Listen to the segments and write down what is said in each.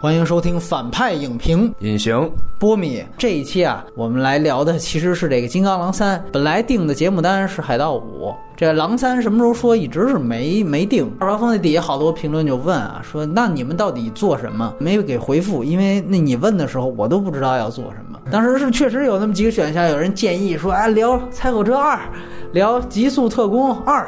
欢迎收听反派影评。隐形波米这一期啊，我们来聊的其实是这个《金刚狼三》。本来定的节目单是《海盗五》，这《狼三》什么时候说，一直是没没定。二八峰那底下好多评论就问啊，说那你们到底做什么？没有给回复，因为那你问的时候，我都不知道要做什么。当时是确实有那么几个选项，有人建议说，哎，聊《猜火车二》，聊《极速特工二》，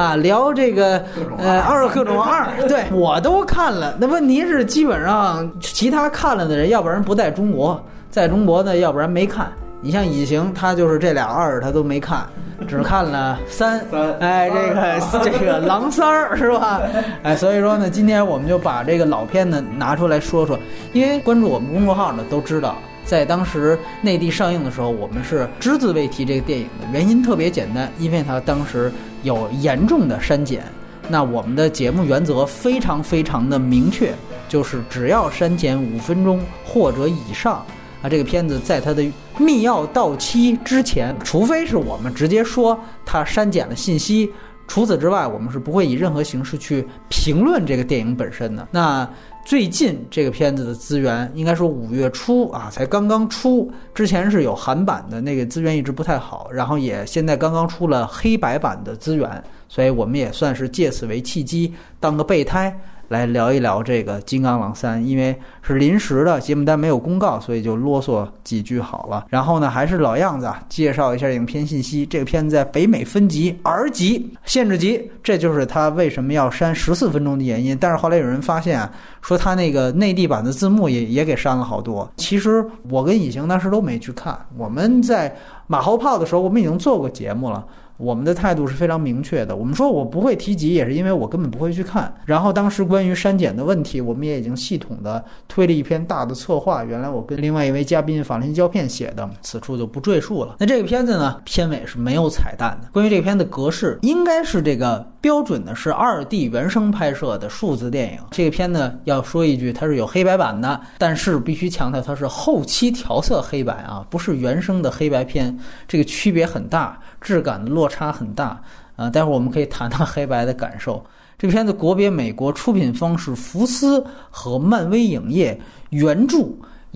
啊，聊这个呃《二各种二》，对我都看了。那问题是，基本上其他看了的人，要不然不在中国，在中国呢，要不然没看。你像隐形，他就是这俩二他都没看，只看了三。哎，这个 这个狼三儿是吧？哎，所以说呢，今天我们就把这个老片子拿出来说说，因为关注我们公众号的都知道。在当时内地上映的时候，我们是只字未提这个电影的原因特别简单，因为它当时有严重的删减。那我们的节目原则非常非常的明确，就是只要删减五分钟或者以上，啊，这个片子在它的密钥到期之前，除非是我们直接说它删减了信息，除此之外，我们是不会以任何形式去评论这个电影本身的。那。最近这个片子的资源，应该说五月初啊，才刚刚出。之前是有韩版的那个资源一直不太好，然后也现在刚刚出了黑白版的资源，所以我们也算是借此为契机，当个备胎。来聊一聊这个《金刚狼三》，因为是临时的节目单没有公告，所以就啰嗦几句好了。然后呢，还是老样子啊，介绍一下影片信息。这个片子在北美分级 R 级限制级，这就是它为什么要删十四分钟的原因。但是后来有人发现啊，说它那个内地版的字幕也也给删了好多。其实我跟隐形当时都没去看，我们在马后炮的时候，我们已经做过节目了。我们的态度是非常明确的。我们说我不会提及，也是因为我根本不会去看。然后当时关于删减的问题，我们也已经系统的推了一篇大的策划。原来我跟另外一位嘉宾法兰西胶片写的，此处就不赘述了。那这个片子呢，片尾是没有彩蛋的。关于这个片的格式，应该是这个标准的是二 D 原生拍摄的数字电影。这个片呢，要说一句，它是有黑白版的，但是必须强调它是后期调色黑白啊，不是原生的黑白片，这个区别很大。质感的落差很大啊！待会儿我们可以谈谈黑白的感受。这片子国别美国，出品方是福斯和漫威影业，原著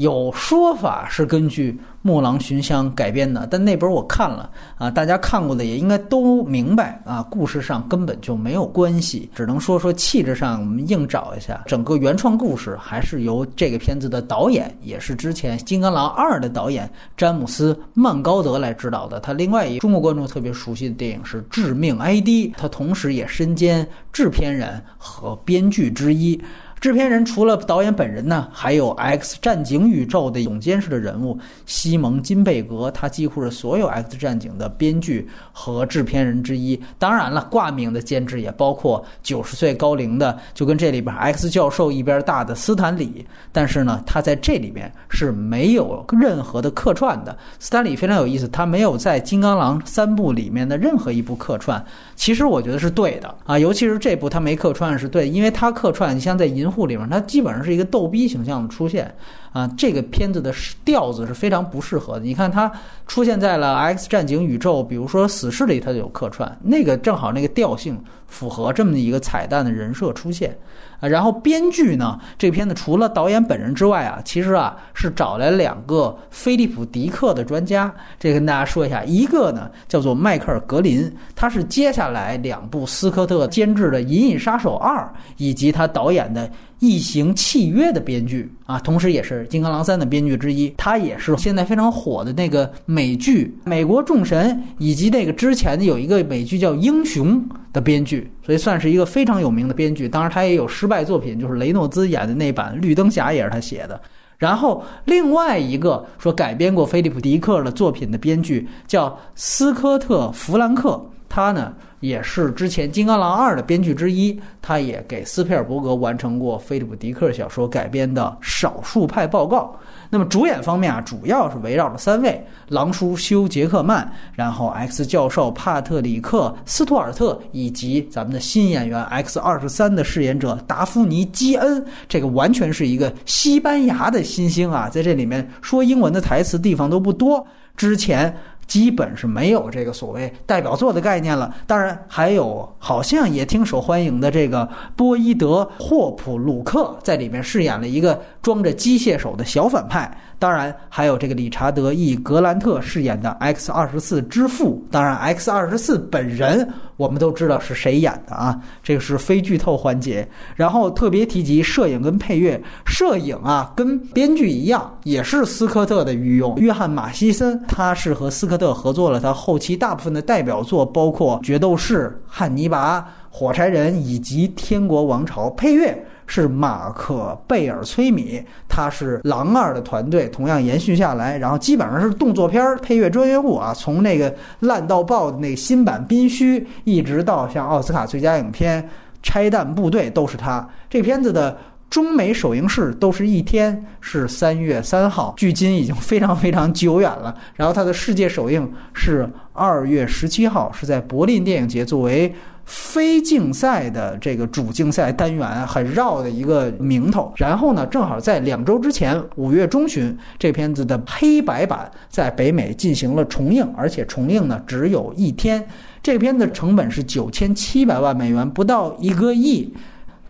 有说法是根据。《木狼寻香》改编的，但那本我看了啊，大家看过的也应该都明白啊，故事上根本就没有关系，只能说说气质上我们硬找一下。整个原创故事还是由这个片子的导演，也是之前《金刚狼二》的导演詹姆斯·曼高德来指导的。他另外一中国观众特别熟悉的电影是《致命 ID》，他同时也身兼制片人和编剧之一。制片人除了导演本人呢，还有《X 战警》宇宙的总监式的人物西蒙金贝格，他几乎是所有《X 战警》的编剧和制片人之一。当然了，挂名的监制也包括九十岁高龄的，就跟这里边 X 教授一边大的斯坦李。但是呢，他在这里边是没有任何的客串的。斯坦李非常有意思，他没有在《金刚狼》三部里面的任何一部客串。其实我觉得是对的啊，尤其是这部他没客串是对，因为他客串，你像在《银》。库里面，他基本上是一个逗逼形象的出现。啊，这个片子的调子是非常不适合的。你看它出现在了 X 战警宇宙，比如说死侍里，它就有客串，那个正好那个调性符合这么一个彩蛋的人设出现。啊，然后编剧呢？这片子除了导演本人之外啊，其实啊是找来两个菲利普·迪克的专家。这跟大家说一下，一个呢叫做迈克尔·格林，他是接下来两部斯科特监制的《银翼杀手二》以及他导演的。异形契约的编剧啊，同时也是《金刚狼三》的编剧之一。他也是现在非常火的那个美剧《美国众神》，以及那个之前的有一个美剧叫《英雄》的编剧，所以算是一个非常有名的编剧。当然，他也有失败作品，就是雷诺兹演的那版《绿灯侠》也是他写的。然后另外一个说改编过菲利普·迪克的作品的编剧叫斯科特·弗兰克，他呢。也是之前《金刚狼二》的编剧之一，他也给斯皮尔伯格完成过菲利普·迪克小说改编的《少数派报告》。那么主演方面啊，主要是围绕着三位：狼叔休·杰克曼，然后 X 教授帕特里克·斯图尔特，以及咱们的新演员 X 二十三的饰演者达芙妮·基恩。这个完全是一个西班牙的新星啊，在这里面说英文的台词地方都不多。之前基本是没有这个所谓代表作的概念了。当然，还有好像也挺受欢迎的这个波伊德·霍普鲁克在里面饰演了一个装着机械手的小反派。当然，还有这个理查德· ·E· 格兰特饰演的 X 二十四之父。当然，X 二十四本人我们都知道是谁演的啊，这个是非剧透环节。然后特别提及摄影跟配乐，摄影啊跟编剧一样，也是斯科特的御用。约翰·马西森，他是和斯科特合作了，他后期大部分的代表作包括《决斗士》《汉尼拔》《火柴人》以及《天国王朝》，配乐。是马可贝尔崔米，他是狼二的团队，同样延续下来，然后基本上是动作片配乐专业户啊，从那个烂到爆的那新版宾虚，一直到像奥斯卡最佳影片《拆弹部队》都是他。这片子的中美首映式都是一天，是三月三号，距今已经非常非常久远了。然后它的世界首映是二月十七号，是在柏林电影节作为。非竞赛的这个主竞赛单元很绕的一个名头，然后呢，正好在两周之前，五月中旬，这片子的黑白版在北美进行了重映，而且重映呢只有一天。这片子成本是九千七百万美元，不到一个亿。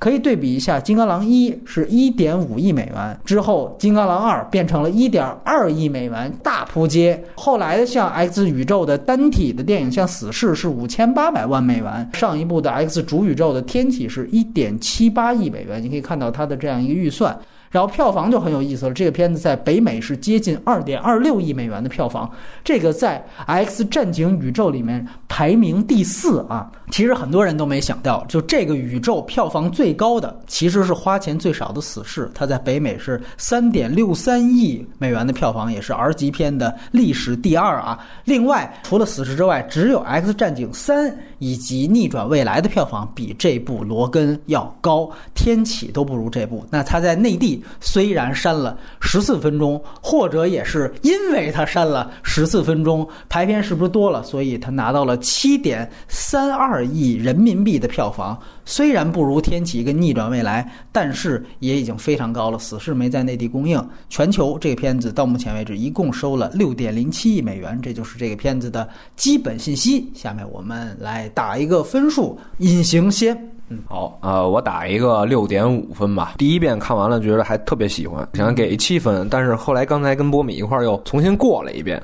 可以对比一下，《金刚狼一》是一点五亿美元，之后《金刚狼二》变成了一点二亿美元，大扑街。后来的像 X 宇宙的单体的电影，像《死侍》是五千八百万美元，上一部的 X 主宇宙的天启是一点七八亿美元。你可以看到它的这样一个预算。然后票房就很有意思了，这个片子在北美是接近二点二六亿美元的票房，这个在《X 战警》宇宙里面排名第四啊。其实很多人都没想到，就这个宇宙票房最高的其实是花钱最少的《死侍》，它在北美是三点六三亿美元的票房，也是 R 级片的历史第二啊。另外，除了《死侍》之外，只有《X 战警三》以及《逆转未来》的票房比这部《罗根》要高，《天启》都不如这部。那他在内地。虽然删了十四分钟，或者也是因为他删了十四分钟，排片是不是多了？所以他拿到了七点三二亿人民币的票房。虽然不如《天启》跟《逆转未来》，但是也已经非常高了。死侍没在内地公映，全球这个片子到目前为止一共收了六点零七亿美元，这就是这个片子的基本信息。下面我们来打一个分数，隐形先。好，呃，我打一个六点五分吧。第一遍看完了，觉得还特别喜欢，想给七分。但是后来刚才跟波米一块儿又重新过了一遍，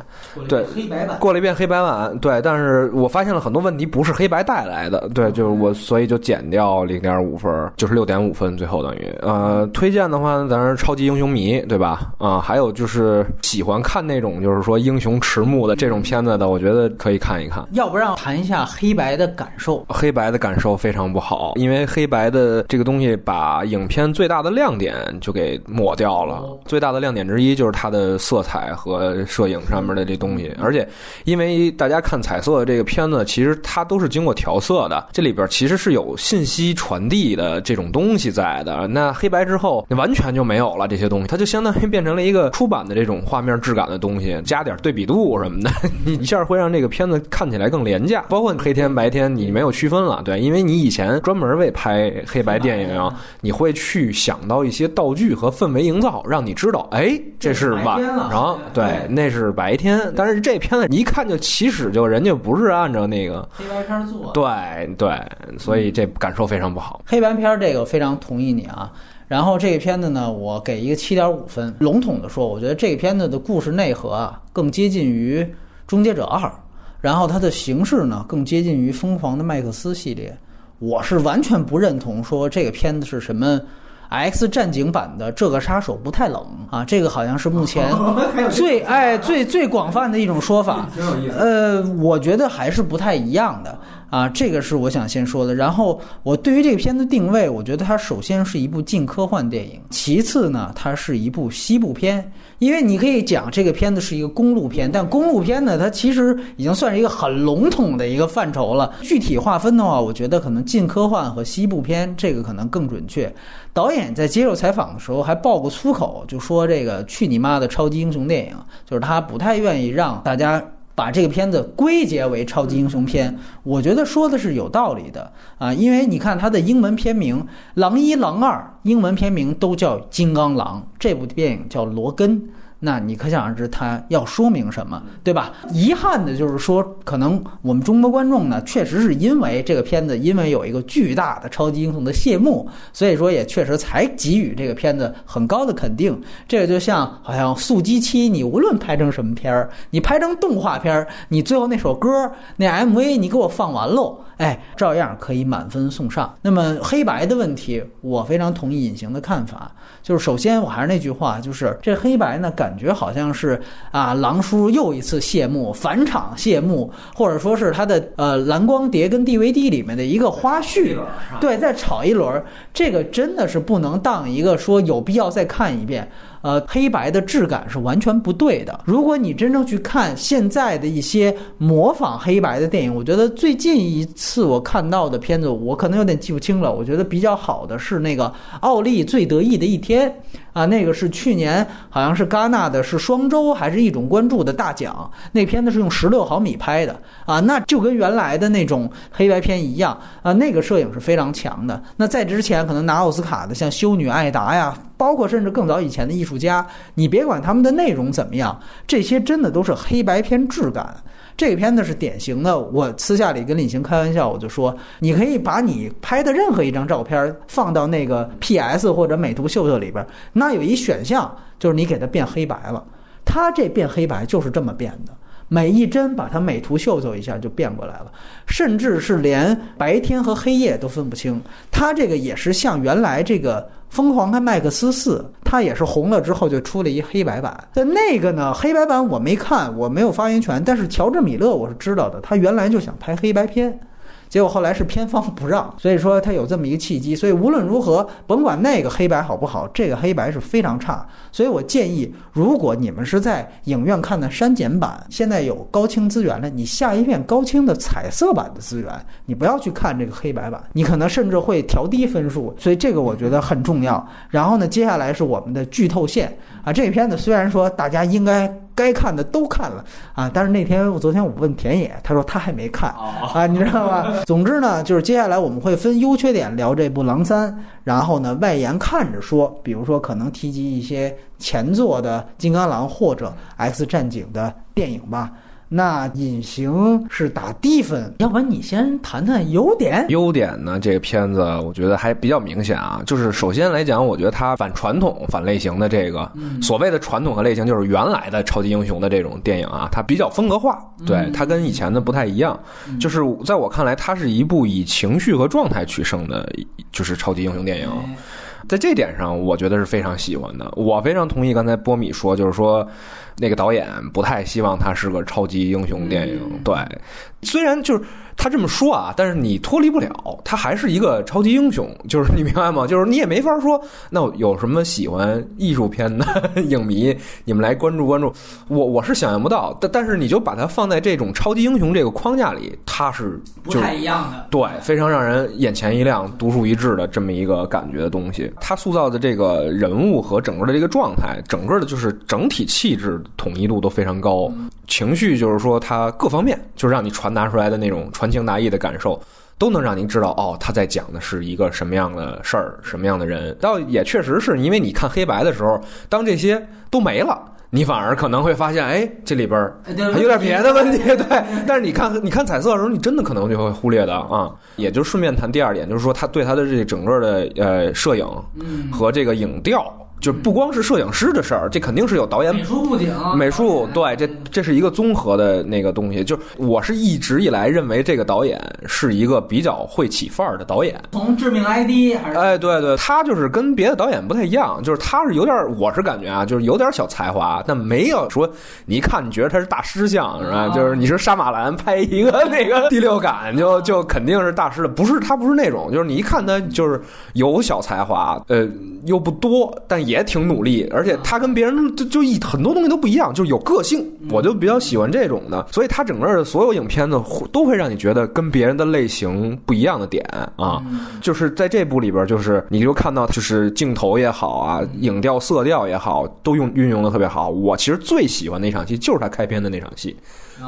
对，黑白版过了一遍黑白版，对。但是我发现了很多问题不是黑白带来的，对，就是我所以就减掉零点五分，就是六点五分。最后等于，呃，推荐的话，咱是超级英雄迷，对吧？啊，还有就是喜欢看那种就是说英雄迟暮的这种片子的，我觉得可以看一看。要不让谈一下黑白的感受？黑白的感受非常不好。因为黑白的这个东西，把影片最大的亮点就给抹掉了。最大的亮点之一就是它的色彩和摄影上面的这东西。而且，因为大家看彩色的这个片子，其实它都是经过调色的，这里边其实是有信息传递的这种东西在的。那黑白之后，完全就没有了这些东西，它就相当于变成了一个出版的这种画面质感的东西，加点对比度什么的，你一下会让这个片子看起来更廉价。包括黑天白天，你没有区分了，对，因为你以前专门。为拍黑白电影，你会去想到一些道具和氛围营造，让你知道，哎，这是晚上，对，那是白天。但是这片子你一看就起始就人家不是按照那个黑白片做，对对，所以这感受非常不好。黑白片这个非常同意你啊。然后这个片子呢，我给一个七点五分。笼统的说，我觉得这个片子的故事内核啊，更接近于《终结者二》，然后它的形式呢，更接近于《疯狂的麦克斯》系列。我是完全不认同说这个片子是什么 X 战警版的这个杀手不太冷啊，这个好像是目前 最哎最最广泛的一种说法。呃，我觉得还是不太一样的。啊，这个是我想先说的。然后我对于这个片子定位，我觉得它首先是一部近科幻电影，其次呢，它是一部西部片。因为你可以讲这个片子是一个公路片，但公路片呢，它其实已经算是一个很笼统的一个范畴了。具体划分的话，我觉得可能近科幻和西部片这个可能更准确。导演在接受采访的时候还爆过粗口，就说这个去你妈的超级英雄电影，就是他不太愿意让大家。把这个片子归结为超级英雄片，我觉得说的是有道理的。啊，因为你看它的英文片名《狼一》《狼二》，英文片名都叫《金刚狼》，这部电影叫《罗根》，那你可想而知它要说明什么，对吧？遗憾的就是说，可能我们中国观众呢，确实是因为这个片子，因为有一个巨大的超级英雄的谢幕，所以说也确实才给予这个片子很高的肯定。这个就像好像《速激七》，你无论拍成什么片儿，你拍成动画片儿，你最后那首歌那 MV 你给我放完喽，哎，照样可以满分送上。那么黑白的问题，我非常同意隐形的看法，就是首先我还是那句话，就是这黑白呢，感觉好像是啊，狼叔又一次谢幕，返场谢幕，或者说是他的呃蓝光碟跟 DVD 里面的一个花絮，对，再炒一轮，这个真的是不能当一个说有必要再看一遍。呃，黑白的质感是完全不对的。如果你真正去看现在的一些模仿黑白的电影，我觉得最近一次我看到的片子，我可能有点记不清了。我觉得比较好的是那个奥利最得意的一天啊，那个是去年好像是戛纳的，是双周还是一种关注的大奖。那片子是用十六毫米拍的啊，那就跟原来的那种黑白片一样啊，那个摄影是非常强的。那在之前可能拿奥斯卡的像修女艾达呀。包括甚至更早以前的艺术家，你别管他们的内容怎么样，这些真的都是黑白片质感。这个片子是典型的。我私下里跟李行开玩笑，我就说，你可以把你拍的任何一张照片放到那个 PS 或者美图秀秀里边，那有一选项就是你给它变黑白了。它这变黑白就是这么变的，每一帧把它美图秀秀一下就变过来了，甚至是连白天和黑夜都分不清。它这个也是像原来这个。疯狂的麦克斯四，它也是红了之后就出了一黑白版。但那个呢，黑白版我没看，我没有发言权。但是乔治米勒我是知道的，他原来就想拍黑白片。结果后来是片方不让，所以说他有这么一个契机。所以无论如何，甭管那个黑白好不好，这个黑白是非常差。所以我建议，如果你们是在影院看的删减版，现在有高清资源了，你下一遍高清的彩色版的资源，你不要去看这个黑白版，你可能甚至会调低分数。所以这个我觉得很重要。然后呢，接下来是我们的剧透线啊，这片子虽然说大家应该。该看的都看了啊，但是那天我昨天我问田野，他说他还没看啊，你知道吧？总之呢，就是接下来我们会分优缺点聊这部《狼三》，然后呢外延看着说，比如说可能提及一些前作的《金刚狼》或者《X 战警》的电影吧。那隐形是打低分，要不然你先谈谈优点。优点呢？这个片子我觉得还比较明显啊，就是首先来讲，我觉得它反传统、反类型的这个所谓的传统和类型，就是原来的超级英雄的这种电影啊，它比较风格化，对它跟以前的不太一样。就是在我看来，它是一部以情绪和状态取胜的，就是超级英雄电影。在这点上，我觉得是非常喜欢的。我非常同意刚才波米说，就是说。那个导演不太希望他是个超级英雄电影，对，虽然就是。他这么说啊，但是你脱离不了，他还是一个超级英雄，就是你明白吗？就是你也没法说，那有什么喜欢艺术片的影迷，你们来关注关注。我 我是想象不到，但但是你就把它放在这种超级英雄这个框架里，它是不太一样的，对，非常让人眼前一亮、独树一帜的这么一个感觉的东西。他塑造的这个人物和整个的这个状态，整个的就是整体气质统一度都非常高，情绪就是说他各方面就是让你传达出来的那种传。情达意的感受，都能让您知道哦，他在讲的是一个什么样的事儿，什么样的人。倒也确实是因为你看黑白的时候，当这些都没了，你反而可能会发现，哎，这里边还有点别的问题。对，但是你看你看彩色的时候，你真的可能就会忽略的啊。也就顺便谈第二点，就是说他对他的这整个的呃摄影和这个影调。就不光是摄影师的事儿，这肯定是有导演、美术布景、美术对，这这是一个综合的那个东西。就我是一直以来认为这个导演是一个比较会起范儿的导演。从致命 ID 还是哎，对对，他就是跟别的导演不太一样，就是他是有点，我是感觉啊，就是有点小才华，但没有说你一看你觉得他是大师像是吧？就是你是杀马兰拍一个那个第六感，就就肯定是大师的，不是他不是那种，就是你一看他就是有小才华，呃，又不多，但。也挺努力，而且他跟别人就就一很多东西都不一样，就是有个性。我就比较喜欢这种的，所以他整个的所有影片呢，都会让你觉得跟别人的类型不一样的点啊。就是在这部里边，就是你就看到，就是镜头也好啊，影调、色调也好，都用运用的特别好。我其实最喜欢那场戏就是他开篇的那场戏。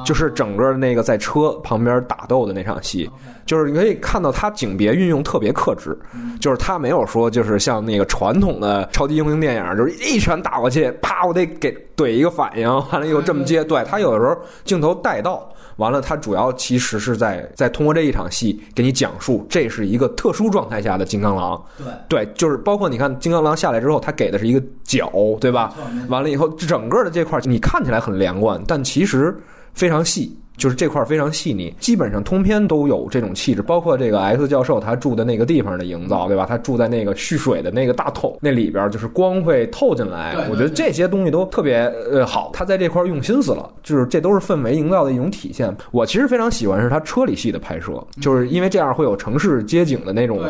就是整个那个在车旁边打斗的那场戏，就是你可以看到他景别运用特别克制，就是他没有说就是像那个传统的超级英雄电影，就是一拳打过去，啪，我得给怼一个反应，完了又这么接。对他有的时候镜头带到。完了，他主要其实是在在通过这一场戏给你讲述，这是一个特殊状态下的金刚狼。对，对，就是包括你看金刚狼下来之后，他给的是一个脚，对吧？完了以后，整个的这块你看起来很连贯，但其实非常细。就是这块非常细腻，基本上通篇都有这种气质，包括这个 X 教授他住的那个地方的营造，对吧？他住在那个蓄水的那个大桶那里边，就是光会透进来。我觉得这些东西都特别呃好，他在这块用心思了，就是这都是氛围营造的一种体现。我其实非常喜欢是他车里戏的拍摄，就是因为这样会有城市街景的那种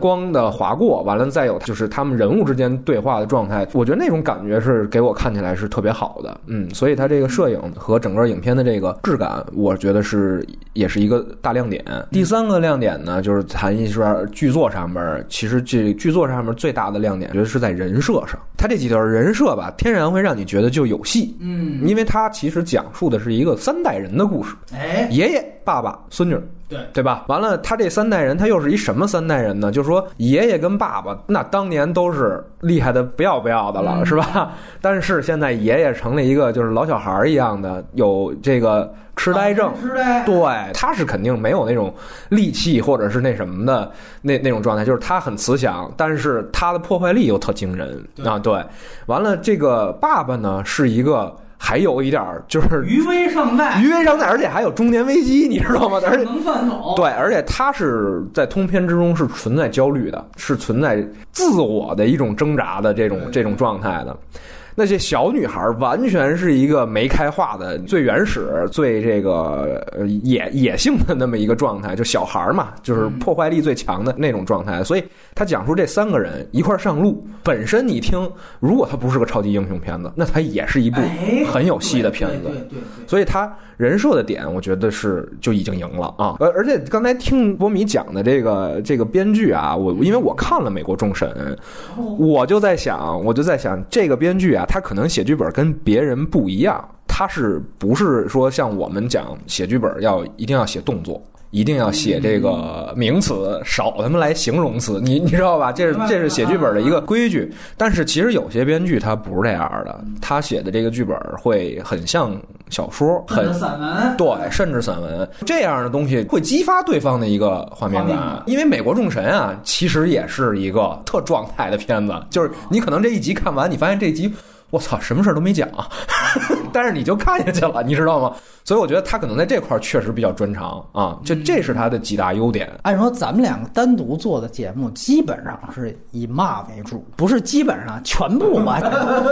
光的划过，完了再有就是他们人物之间对话的状态，我觉得那种感觉是给我看起来是特别好的。嗯，所以他这个摄影和整个影片的这个质感。我觉得是也是一个大亮点。第三个亮点呢，就是谈一说剧作上面，其实这剧作上面最大的亮点，觉得是在人设上。他这几段人设吧，天然会让你觉得就有戏。嗯，因为他其实讲述的是一个三代人的故事。哎，爷爷、爸爸、孙女。对对吧？完了，他这三代人，他又是一什么三代人呢？就是说，爷爷跟爸爸那当年都是厉害的不要不要的了，是吧？但是现在爷爷成了一个就是老小孩一样的，有这个痴呆症。痴呆。对，他是肯定没有那种力气或者是那什么的那那种状态，就是他很慈祥，但是他的破坏力又特惊人啊！对，完了，这个爸爸呢是一个。还有一点儿就是余威尚在，余威尚在，而且还有中年危机，你知道吗？而且能犯走。对，而且他是在通篇之中是存在焦虑的，是存在自我的一种挣扎的这种这种状态的。那些小女孩完全是一个没开化的、最原始、最这个野野性的那么一个状态，就小孩嘛，就是破坏力最强的那种状态。所以他讲述这三个人一块上路，本身你听，如果他不是个超级英雄片子，那他也是一部很有戏的片子。对对。所以他人设的点，我觉得是就已经赢了啊。而而且刚才听波米讲的这个这个编剧啊，我因为我看了《美国众神》，我就在想，我就在想这个编剧啊。他可能写剧本跟别人不一样，他是不是说像我们讲写剧本要一定要写动作，一定要写这个名词，少他妈来形容词，你 你知道吧？这是这是写剧本的一个规矩。但是其实有些编剧他不是这样的，他写的这个剧本会很像小说，很散文，对，甚至散文这样的东西会激发对方的一个画面感。因为《美国众神》啊，其实也是一个特状态的片子，就是你可能这一集看完，你发现这集。我操，什么事儿都没讲，但是你就看下去了，你知道吗？所以我觉得他可能在这块儿确实比较专长啊，就这是他的几大优点。按说咱们两个单独做的节目，基本上是以骂为主，不是基本上全部骂。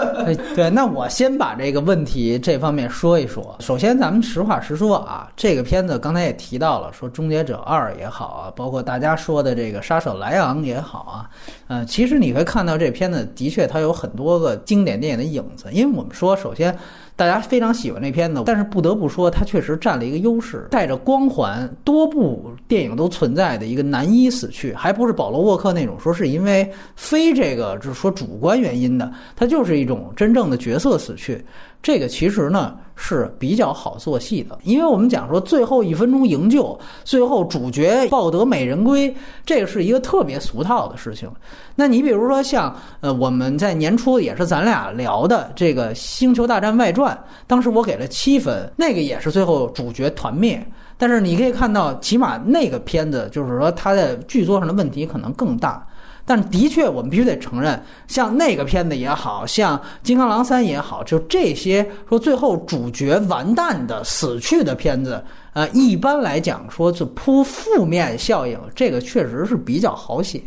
对，那我先把这个问题这方面说一说。首先，咱们实话实说啊，这个片子刚才也提到了，说《终结者二》也好啊，包括大家说的这个《杀手莱昂》也好啊，呃，其实你会看到这片子的确它有很多个经典电影的影子，因为我们说首先。大家非常喜欢这片子，但是不得不说，它确实占了一个优势，带着光环，多部电影都存在的一个男一死去，还不是保罗沃克那种说是因为非这个就是说主观原因的，它就是一种真正的角色死去。这个其实呢是比较好做戏的，因为我们讲说最后一分钟营救，最后主角抱得美人归，这个是一个特别俗套的事情。那你比如说像呃我们在年初也是咱俩聊的这个《星球大战外传》，当时我给了七分，那个也是最后主角团灭。但是你可以看到，起码那个片子就是说它的剧作上的问题可能更大。但的确，我们必须得承认，像那个片子也好像《金刚狼三》也好，就这些说最后主角完蛋的死去的片子，呃，一般来讲说是铺负面效应，这个确实是比较好写。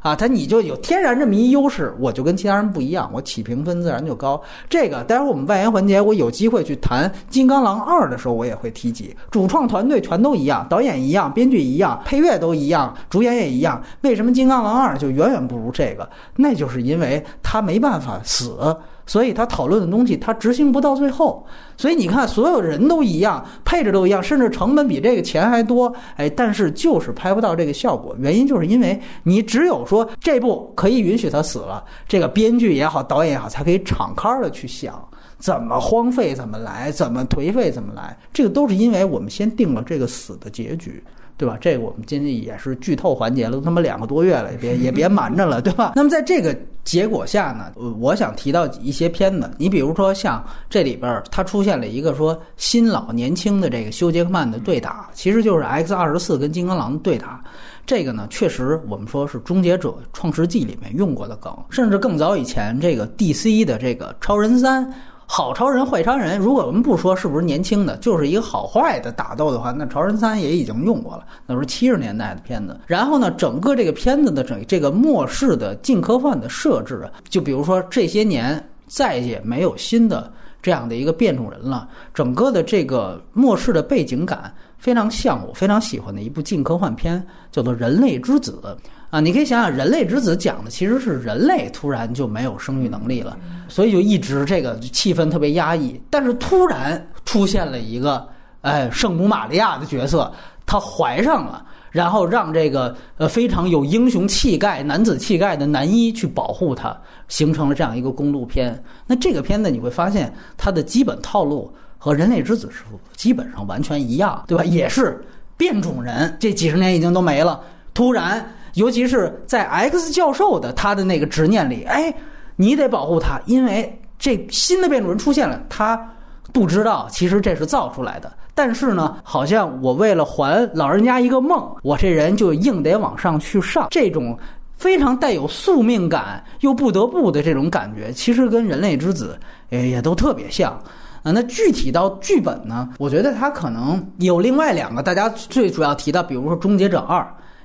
啊，他你就有天然这么一优势，我就跟其他人不一样，我起评分自然就高。这个待会儿我们外延环节，我有机会去谈《金刚狼二》的时候，我也会提及。主创团队全都一样，导演一样，编剧一样，配乐都一样，主演也一样。为什么《金刚狼二》就远远不如这个？那就是因为他没办法死。所以他讨论的东西，他执行不到最后。所以你看，所有人都一样，配置都一样，甚至成本比这个钱还多。哎，但是就是拍不到这个效果。原因就是因为你只有说这部可以允许他死了，这个编剧也好，导演也好，才可以敞开的去想。怎么荒废怎么来，怎么颓废怎么来，这个都是因为我们先定了这个死的结局。对吧？这个我们今天也是剧透环节了，都他妈两个多月了，也别也别瞒着了，对吧？那么在这个结果下呢，我想提到一些片子，你比如说像这里边它出现了一个说新老年轻的这个休杰克曼的对打，其实就是 X 二十四跟金刚狼的对打。这个呢，确实我们说是《终结者创世纪》里面用过的梗，甚至更早以前这个 DC 的这个超人三。好超人坏超人，如果我们不说是不是年轻的，就是一个好坏的打斗的话，那超人三也已经用过了，那是七十年代的片子。然后呢，整个这个片子的整这个末世的近科幻的设置，就比如说这些年再也没有新的这样的一个变种人了，整个的这个末世的背景感非常像我非常喜欢的一部近科幻片，叫做《人类之子》。啊，你可以想想，《人类之子》讲的其实是人类突然就没有生育能力了，所以就一直这个气氛特别压抑。但是突然出现了一个，哎，圣母玛利亚的角色，她怀上了，然后让这个呃非常有英雄气概、男子气概的男一去保护她，形成了这样一个公路片。那这个片子你会发现，它的基本套路和《人类之子》是基本上完全一样，对吧？也是变种人，这几十年已经都没了，突然。尤其是在 X 教授的他的那个执念里，哎，你得保护他，因为这新的变种人出现了，他不知道其实这是造出来的。但是呢，好像我为了还老人家一个梦，我这人就硬得往上去上。这种非常带有宿命感又不得不的这种感觉，其实跟人类之子也也都特别像啊。那具体到剧本呢，我觉得他可能有另外两个大家最主要提到，比如说《终结者二》。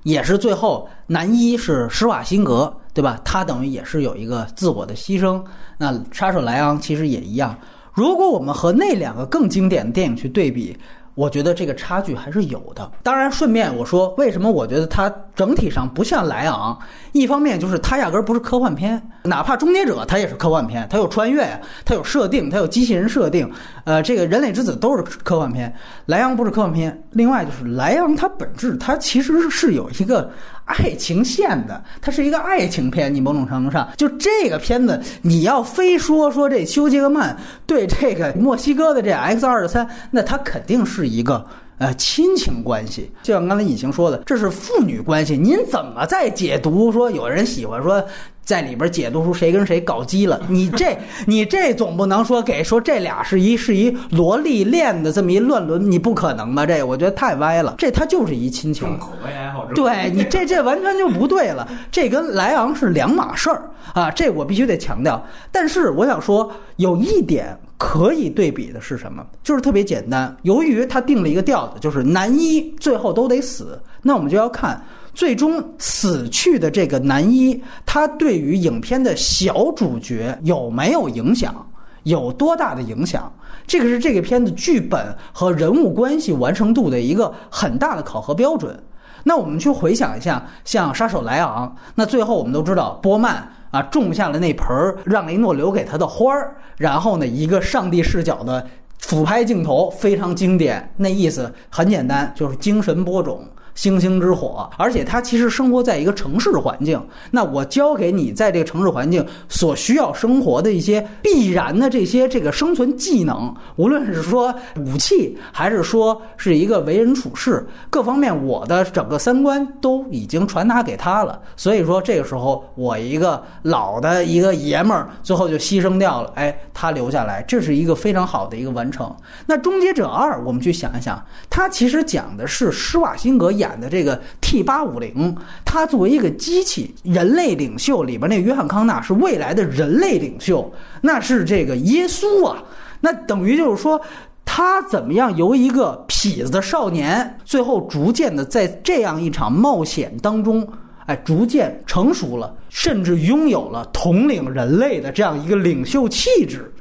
也是最后男一是施瓦辛格，对吧？他等于也是有一个自我的牺牲。那杀手莱昂其实也一样。如果我们和那两个更经典的电影去对比。我觉得这个差距还是有的。当然，顺便我说，为什么我觉得它整体上不像莱昂？一方面就是它压根儿不是科幻片，哪怕终结者它也是科幻片，它有穿越呀，它有设定，它有机器人设定。呃，这个人类之子都是科幻片，莱昂不是科幻片。另外就是莱昂它本质它其实是有一个。爱情线的，它是一个爱情片。你某种程度上，就这个片子，你要非说说这休杰克曼对这个墨西哥的这 X 二十三，那他肯定是一个呃亲情关系。就像刚才隐形说的，这是父女关系。您怎么在解读说有人喜欢说？在里边解读出谁跟谁搞基了？你这你这总不能说给说这俩是一是一萝莉恋的这么一乱伦，你不可能吧？这我觉得太歪了。这他就是一亲情，口味爱好。对你这这完全就不对了。这跟莱昂是两码事儿啊！这我必须得强调。但是我想说，有一点可以对比的是什么？就是特别简单。由于他定了一个调子，就是男一最后都得死，那我们就要看。最终死去的这个男一，他对于影片的小主角有没有影响？有多大的影响？这个是这个片子剧本和人物关系完成度的一个很大的考核标准。那我们去回想一下，像杀手莱昂，那最后我们都知道波曼啊种下了那盆让雷诺留给他的花儿，然后呢一个上帝视角的俯拍镜头非常经典，那意思很简单，就是精神播种。星星之火，而且他其实生活在一个城市环境。那我教给你，在这个城市环境所需要生活的一些必然的这些这个生存技能，无论是说武器，还是说是一个为人处事各方面，我的整个三观都已经传达给他了。所以说这个时候，我一个老的一个爷们儿，最后就牺牲掉了。哎，他留下来，这是一个非常好的一个完完成。那《终结者二》，我们去想一想，它其实讲的是施瓦辛格演。的这个 T 八五零，他作为一个机器人类领袖里边那约翰康纳是未来的人类领袖，那是这个耶稣啊，那等于就是说他怎么样由一个痞子的少年，最后逐渐的在这样一场冒险当中，哎，逐渐成熟了，甚至拥有了统领人类的这样一个领袖气质。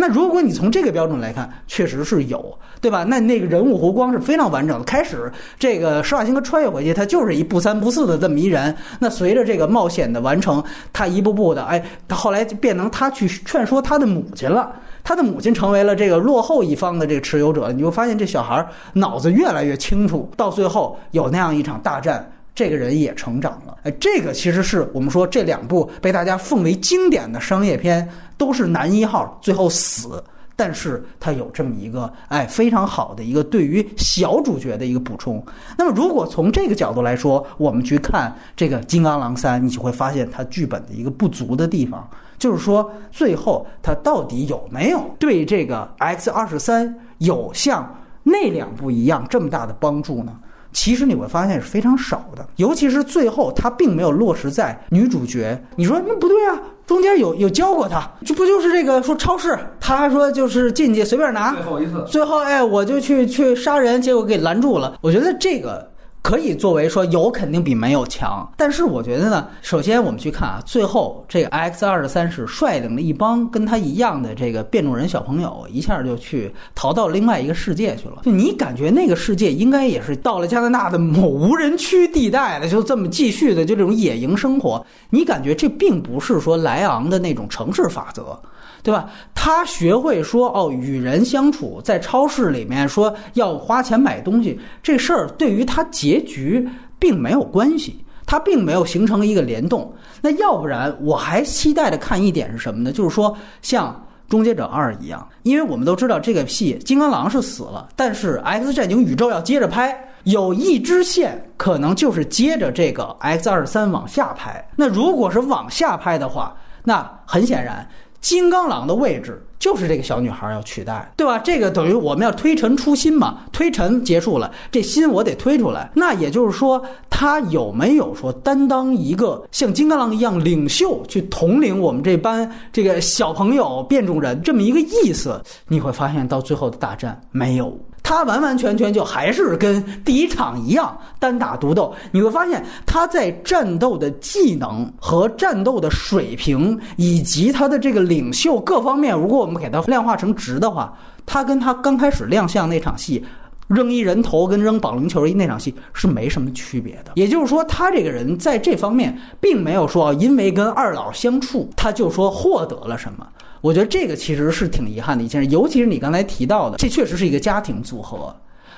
那如果你从这个标准来看，确实是有，对吧？那那个人物弧光是非常完整的。开始这个施瓦辛格穿越回去，他就是一不三不四的这么一人。那随着这个冒险的完成，他一步步的，哎，他后来变成他去劝说他的母亲了。他的母亲成为了这个落后一方的这个持有者。你会发现这小孩脑子越来越清楚，到最后有那样一场大战。这个人也成长了，哎，这个其实是我们说这两部被大家奉为经典的商业片，都是男一号最后死，但是它有这么一个哎非常好的一个对于小主角的一个补充。那么如果从这个角度来说，我们去看这个《金刚狼三》，你就会发现它剧本的一个不足的地方，就是说最后它到底有没有对这个 X 二十三有像那两部一样这么大的帮助呢？其实你会发现是非常少的，尤其是最后，他并没有落实在女主角。你说那不对啊，中间有有教过他，这不就是这个说超市，他还说就是进去随便拿，最后一次，最后哎我就去去杀人，结果给拦住了。我觉得这个。可以作为说有肯定比没有强，但是我觉得呢，首先我们去看啊，最后这个 X 二十三是率领了一帮跟他一样的这个变种人小朋友，一下就去逃到另外一个世界去了。就你感觉那个世界应该也是到了加拿大的某无人区地带的，就这么继续的就这种野营生活。你感觉这并不是说莱昂的那种城市法则。对吧？他学会说哦，与人相处，在超市里面说要花钱买东西，这事儿对于他结局并没有关系，他并没有形成一个联动。那要不然，我还期待的看一点是什么呢？就是说，像《终结者二》一样，因为我们都知道这个戏金刚狼是死了，但是《X 战警》宇宙要接着拍，有一支线可能就是接着这个 X 二三往下拍。那如果是往下拍的话，那很显然。金刚狼的位置就是这个小女孩要取代，对吧？这个等于我们要推陈出新嘛，推陈结束了，这新我得推出来。那也就是说，他有没有说担当一个像金刚狼一样领袖，去统领我们这班这个小朋友变种人这么一个意思？你会发现到最后的大战没有。他完完全全就还是跟第一场一样单打独斗，你会发现他在战斗的技能和战斗的水平，以及他的这个领袖各方面，如果我们给他量化成值的话，他跟他刚开始亮相那场戏扔一人头跟扔保龄球一那场戏是没什么区别的。也就是说，他这个人在这方面并没有说因为跟二老相处，他就说获得了什么。我觉得这个其实是挺遗憾的一件事，尤其是你刚才提到的，这确实是一个家庭组合，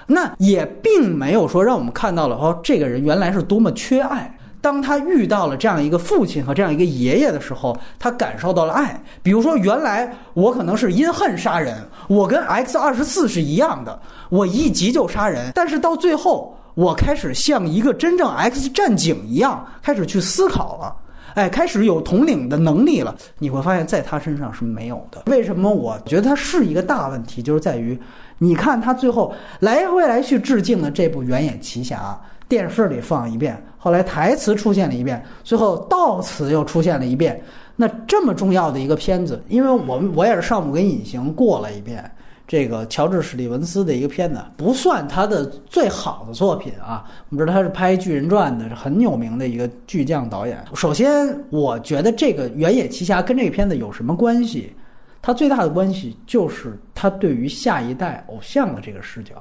那也并没有说让我们看到了哦，这个人原来是多么缺爱。当他遇到了这样一个父亲和这样一个爷爷的时候，他感受到了爱。比如说，原来我可能是因恨杀人，我跟 X 二十四是一样的，我一急就杀人。但是到最后，我开始像一个真正 X 战警一样，开始去思考了。哎，开始有统领的能力了，你会发现在他身上是没有的。为什么？我觉得他是一个大问题，就是在于，你看他最后来回来去致敬的这部《原野奇侠》，电视里放一遍，后来台词出现了一遍，最后悼词又出现了一遍。那这么重要的一个片子，因为我们我也是上午跟隐形过了一遍。这个乔治史蒂文斯的一个片子不算他的最好的作品啊，我们知道他是拍《巨人传》的，是很有名的一个巨匠导演。首先，我觉得这个《原野奇侠》跟这个片子有什么关系？它最大的关系就是他对于下一代偶像的这个视角。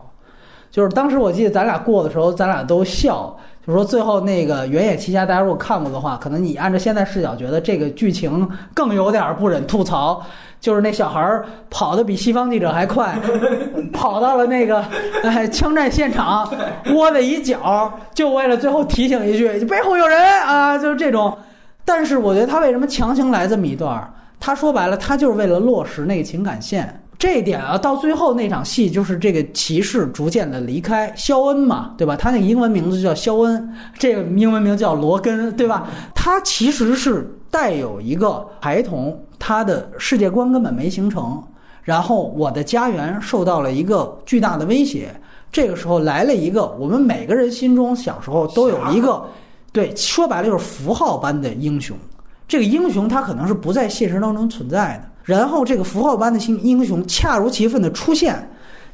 就是当时我记得咱俩过的时候，咱俩都笑，就说最后那个《原野奇侠》，大家如果看过的话，可能你按照现在视角觉得这个剧情更有点不忍吐槽。就是那小孩儿跑得比西方记者还快，跑到了那个哎枪战现场，窝在一角，就为了最后提醒一句背后有人啊，就是这种。但是我觉得他为什么强行来这么一段？他说白了，他就是为了落实那个情感线。这一点啊，到最后那场戏就是这个骑士逐渐的离开肖恩嘛，对吧？他那个英文名字叫肖恩，这个英文名叫罗根，对吧？他其实是带有一个孩童。他的世界观根本没形成，然后我的家园受到了一个巨大的威胁。这个时候来了一个，我们每个人心中小时候都有一个，对，说白了就是符号般的英雄。这个英雄他可能是不在现实当中存在的，然后这个符号般的英英雄恰如其分的出现，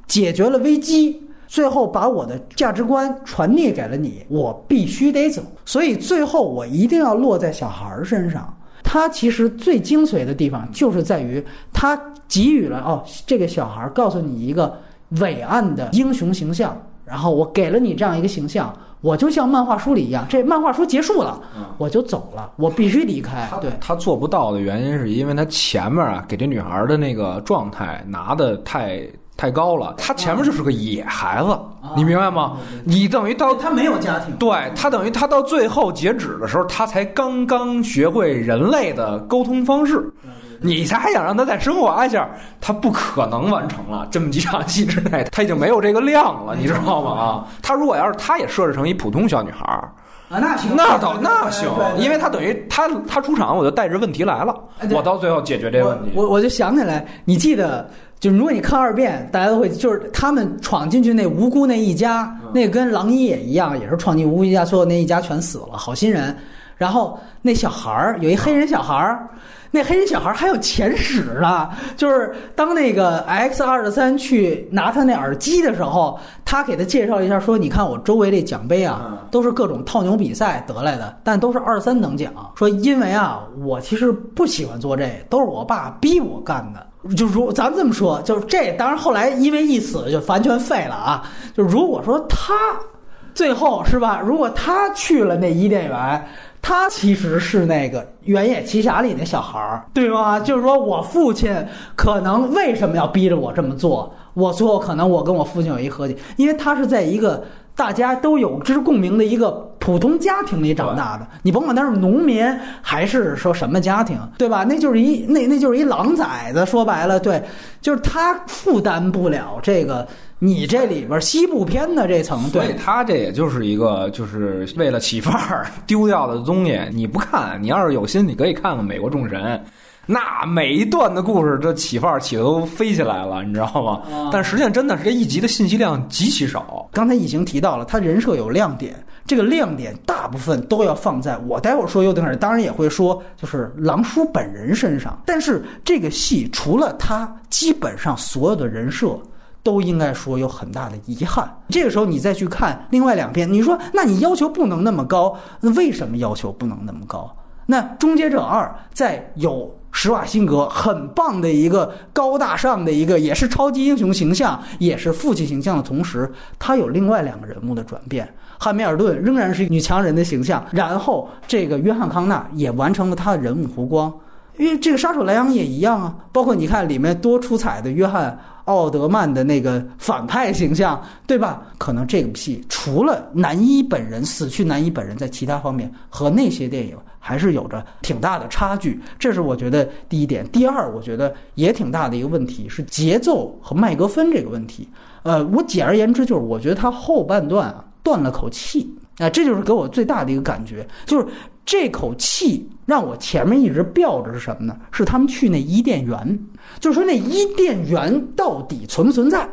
解决了危机，最后把我的价值观传递给了你，我必须得走。所以最后我一定要落在小孩儿身上。他其实最精髓的地方就是在于，他给予了哦，这个小孩告诉你一个伟岸的英雄形象，然后我给了你这样一个形象，我就像漫画书里一样，这漫画书结束了，我就走了，我必须离开。对他做不到的原因，是因为他前面啊给这女孩的那个状态拿的太。太高了，他前面就是个野孩子，你明白吗？你等于到他没有家庭，对他等于他到最后截止的时候，他才刚刚学会人类的沟通方式。你才还想让他再升华一下，他不可能完成了。这么几场戏之内，他已经没有这个量了，你知道吗？啊，他如果要是他也设置成一普通小女孩儿，啊，那行，那倒那行因为他等于他他出场我就带着问题来了我到最后解决这个问题。我我我就想起来，你记得，就是如果你看二遍，大家都会，就是他们闯进去那无辜那一家，嗯那跟狼一也一样，也是闯进无辜一家，最后那一家全死了，好心人。然后那小孩儿有一黑人小孩儿，那黑人小孩还有前史呢，就是当那个 X 二十三去拿他那耳机的时候，他给他介绍一下说：“你看我周围这奖杯啊嗯，都是各种套牛比赛得来的，但都是二三等奖。说因为啊，我其实不喜欢做这，都是我爸逼我干的。就如咱这么说，就是这，当然后来因为一死就完全废了啊。就如果说他最后是吧，如果他去了那伊甸园。他其实是那个《原野奇侠》里那小孩儿，对吗？就是说我父亲可能为什么要逼着我这么做？我最后可能我跟我父亲有一和解，因为他是在一个大家都有之共鸣的一个普通家庭里长大的。你甭管他是农民还是说什么家庭，对吧？那就是一那那就是一狼崽子，说白了，对，就是他负担不了这个你这里边西部片的这层，所以对。他这也就是一个，就是为了起范儿丢掉的东西。你不看，你要是有心，你可以看看《美国众神》，那每一段的故事，这起范儿起的都飞起来了，你知道吗？但实际上真的是这一集的信息量极其少。刚才已经提到了，他人设有亮点，这个亮点大部分都要放在我待会儿说优点尔，当然也会说就是狼叔本人身上。但是这个戏除了他，基本上所有的人设。都应该说有很大的遗憾。这个时候你再去看另外两篇，你说那你要求不能那么高，那为什么要求不能那么高？那《终结者二》在有施瓦辛格很棒的一个高大上的一个，也是超级英雄形象，也是父亲形象的同时，他有另外两个人物的转变。汉密尔顿仍然是女强人的形象，然后这个约翰康纳也完成了他的人物弧光。因为这个杀手莱昂也一样啊，包括你看里面多出彩的约翰奥德曼的那个反派形象，对吧？可能这部戏除了男一本人死去，男一本人在其他方面和那些电影还是有着挺大的差距，这是我觉得第一点。第二，我觉得也挺大的一个问题是节奏和麦格芬这个问题。呃，我简而言之就是，我觉得他后半段啊断了口气啊、这就是给我最大的一个感觉，就是这口气让我前面一直吊着是什么呢？是他们去那伊甸园，就是说那伊甸园到底存不存在？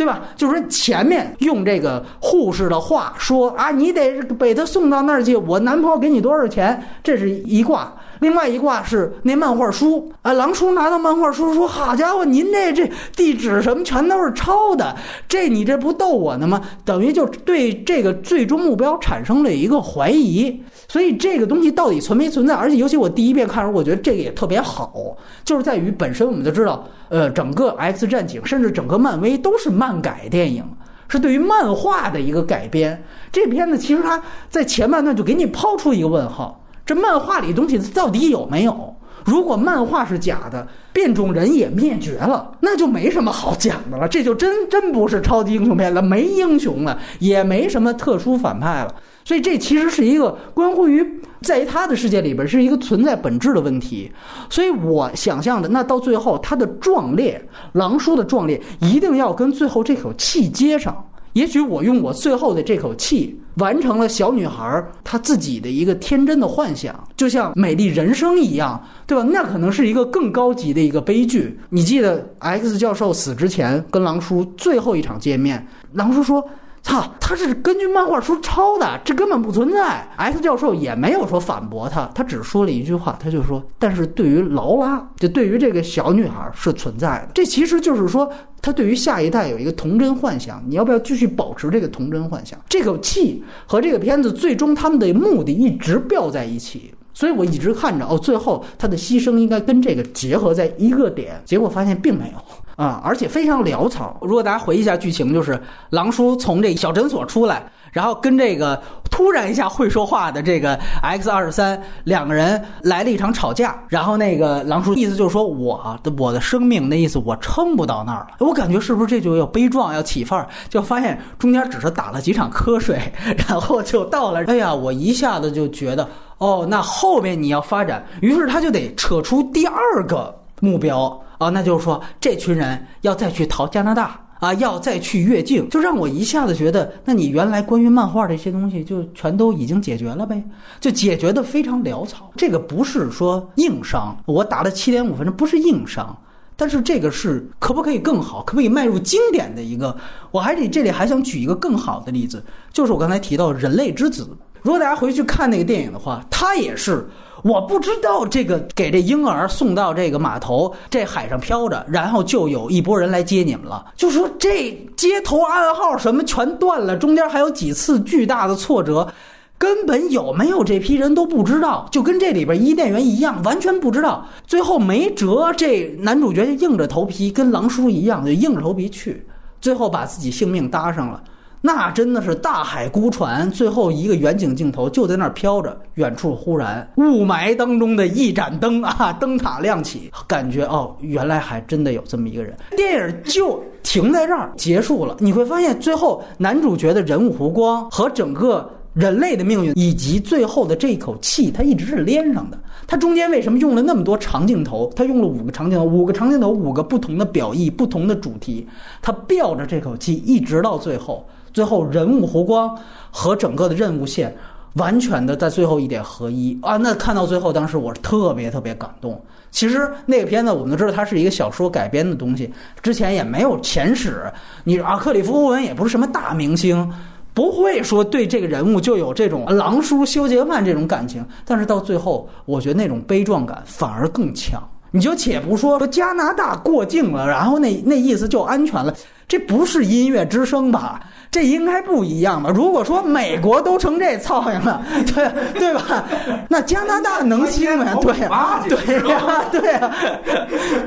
对吧？就是说前面用这个护士的话说啊，你得把他送到那儿去，我男朋友给你多少钱，这是一卦。另外一卦是那漫画书啊，狼叔拿到漫画书说：“好家伙，您这这地址什么全都是抄的，这你这不逗我呢吗？”等于就对这个最终目标产生了一个怀疑。所以这个东西到底存没存在？而且尤其我第一遍看的时候，我觉得这个也特别好，就是在于本身我们就知道，呃，整个 X 战警甚至整个漫威都是漫改电影。是对于漫画的一个改编，这片子其实它在前半段就给你抛出一个问号：这漫画里东西到底有没有？如果漫画是假的，变种人也灭绝了，那就没什么好讲的了，这就真真不是超级英雄片了，没英雄了，也没什么特殊反派了。所以这其实是一个关乎于在他的世界里边是一个存在本质的问题。所以我想象的，那到最后他的壮烈，狼叔的壮烈，一定要跟最后这口气接上。也许我用我最后的这口气，完成了小女孩她自己的一个天真的幻想，就像《美丽人生》一样，对吧？那可能是一个更高级的一个悲剧。你记得 X 教授死之前跟狼叔最后一场见面，狼叔说。操，他是根据漫画书抄的，这根本不存在。S 教授也没有说反驳他，他只说了一句话，他就说：“但是对于劳拉，就对于这个小女孩是存在的。”这其实就是说，他对于下一代有一个童真幻想。你要不要继续保持这个童真幻想？这口气和这个片子最终他们的目的一直吊在一起。所以我一直看着哦，最后他的牺牲应该跟这个结合在一个点，结果发现并没有啊，而且非常潦草。如果大家回忆一下剧情，就是狼叔从这小诊所出来，然后跟这个突然一下会说话的这个 X 二十三两个人来了一场吵架，然后那个狼叔意思就是说我的我的生命那意思我撑不到那儿了，我感觉是不是这就要悲壮要起范儿，就发现中间只是打了几场瞌睡，然后就到了，哎呀，我一下子就觉得。哦，那后面你要发展，于是他就得扯出第二个目标啊，那就是说这群人要再去逃加拿大。啊，要再去越境，就让我一下子觉得，那你原来关于漫画这些东西就全都已经解决了呗，就解决的非常潦草。这个不是说硬伤，我打了七点五分，这不是硬伤，但是这个是可不可以更好，可不可以迈入经典的一个？我还得这里还想举一个更好的例子，就是我刚才提到《人类之子》，如果大家回去看那个电影的话，他也是。我不知道这个给这婴儿送到这个码头，这海上漂着，然后就有一拨人来接你们了。就说这接头暗号什么全断了，中间还有几次巨大的挫折，根本有没有这批人都不知道，就跟这里边伊甸园一样，完全不知道。最后没辙，这男主角就硬着头皮，跟狼叔一样，就硬着头皮去，最后把自己性命搭上了。那真的是大海孤船，最后一个远景镜头就在那儿飘着，远处忽然雾霾当中的一盏灯啊，灯塔亮起，感觉哦，原来还真的有这么一个人。电影就停在这儿结束了。你会发现，最后男主角的人物弧光和整个人类的命运，以及最后的这一口气，它一直是连上的。它中间为什么用了那么多长镜头？它用了五个长镜头，五个长镜头，五个不同的表意，不同的主题，它吊着这口气，一直到最后。最后人物弧光和整个的任务线完全的在最后一点合一啊！那看到最后，当时我特别特别感动。其实那个片子我们都知道，它是一个小说改编的东西，之前也没有前史。你啊，克里夫·欧文也不是什么大明星，不会说对这个人物就有这种狼叔修杰曼这种感情。但是到最后，我觉得那种悲壮感反而更强。你就且不说说加拿大过境了，然后那那意思就安全了，这不是音乐之声吧？这应该不一样吧？如果说美国都成这操样了，对对吧？那加拿大能行吗？对呀，对呀，对呀，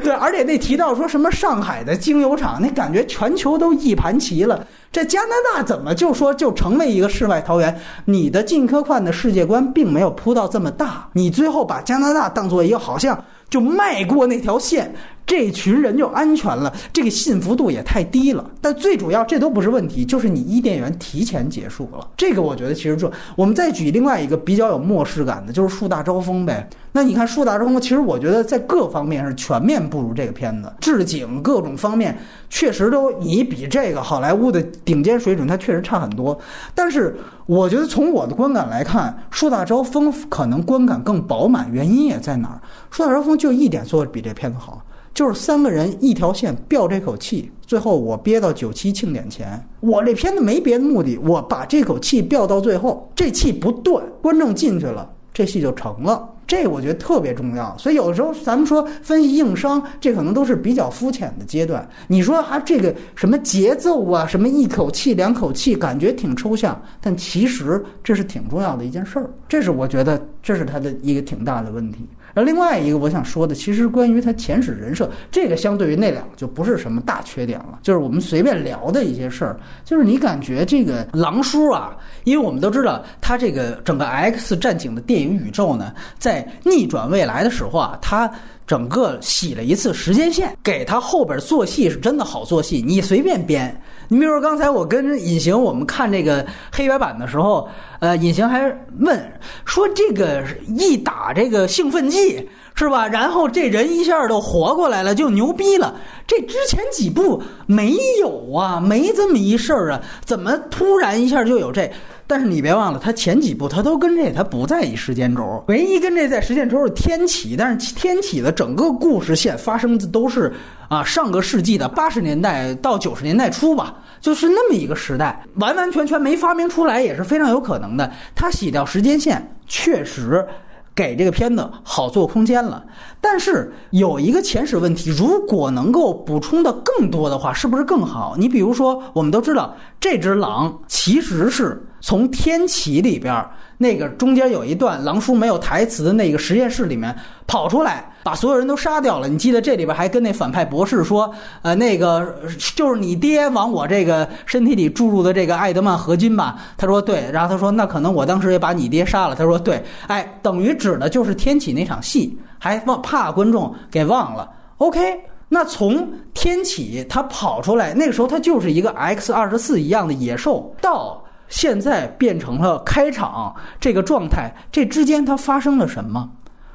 对。而且那提到说什么上海的精油厂，那感觉全球都一盘棋了。这加拿大怎么就说就成为一个世外桃源？你的金科幻的世界观并没有铺到这么大，你最后把加拿大当做一个好像就迈过那条线。这群人就安全了，这个信服度也太低了。但最主要，这都不是问题，就是你伊甸园提前结束了。这个我觉得其实就，我们再举另外一个比较有末世感的，就是树大招风呗。那你看树大招风，其实我觉得在各方面是全面不如这个片子，置景各种方面确实都你比这个好莱坞的顶尖水准，它确实差很多。但是我觉得从我的观感来看，树大招风可能观感更饱满，原因也在哪儿？树大招风就一点做的比这片子好。就是三个人一条线吊这口气，最后我憋到九七庆典前，我这片子没别的目的，我把这口气吊到最后，这气不断，观众进去了，这戏就成了。这我觉得特别重要。所以有的时候咱们说分析硬伤，这可能都是比较肤浅的阶段。你说还这个什么节奏啊，什么一口气、两口气，感觉挺抽象，但其实这是挺重要的一件事儿。这是我觉得这是他的一个挺大的问题。而另外一个我想说的，其实关于他前史人设，这个相对于那两个就不是什么大缺点了，就是我们随便聊的一些事儿。就是你感觉这个狼叔啊，因为我们都知道他这个整个 X 战警的电影宇宙呢，在逆转未来的时候啊，他。整个洗了一次时间线，给他后边做戏是真的好做戏，你随便编。你比如说刚才我跟隐形我们看这个黑白版的时候，呃，隐形还问说这个一打这个兴奋剂是吧？然后这人一下都活过来了，就牛逼了。这之前几部没有啊，没这么一事儿啊，怎么突然一下就有这？但是你别忘了，他前几部他都跟这他不在一时间轴，唯一跟这在时间轴是天启，但是天启的整个故事线发生的都是啊上个世纪的八十年代到九十年代初吧，就是那么一个时代，完完全全没发明出来也是非常有可能的。他洗掉时间线，确实。给这个片子好做空间了，但是有一个前史问题，如果能够补充的更多的话，是不是更好？你比如说，我们都知道这只狼其实是从天启里边。那个中间有一段狼叔没有台词的那个实验室里面跑出来，把所有人都杀掉了。你记得这里边还跟那反派博士说，呃，那个就是你爹往我这个身体里注入的这个艾德曼合金吧？他说对，然后他说那可能我当时也把你爹杀了。他说对，哎，等于指的就是天启那场戏，还忘怕观众给忘了。OK，那从天启他跑出来，那个时候他就是一个 X 二十四一样的野兽，到。现在变成了开场这个状态，这之间他发生了什么？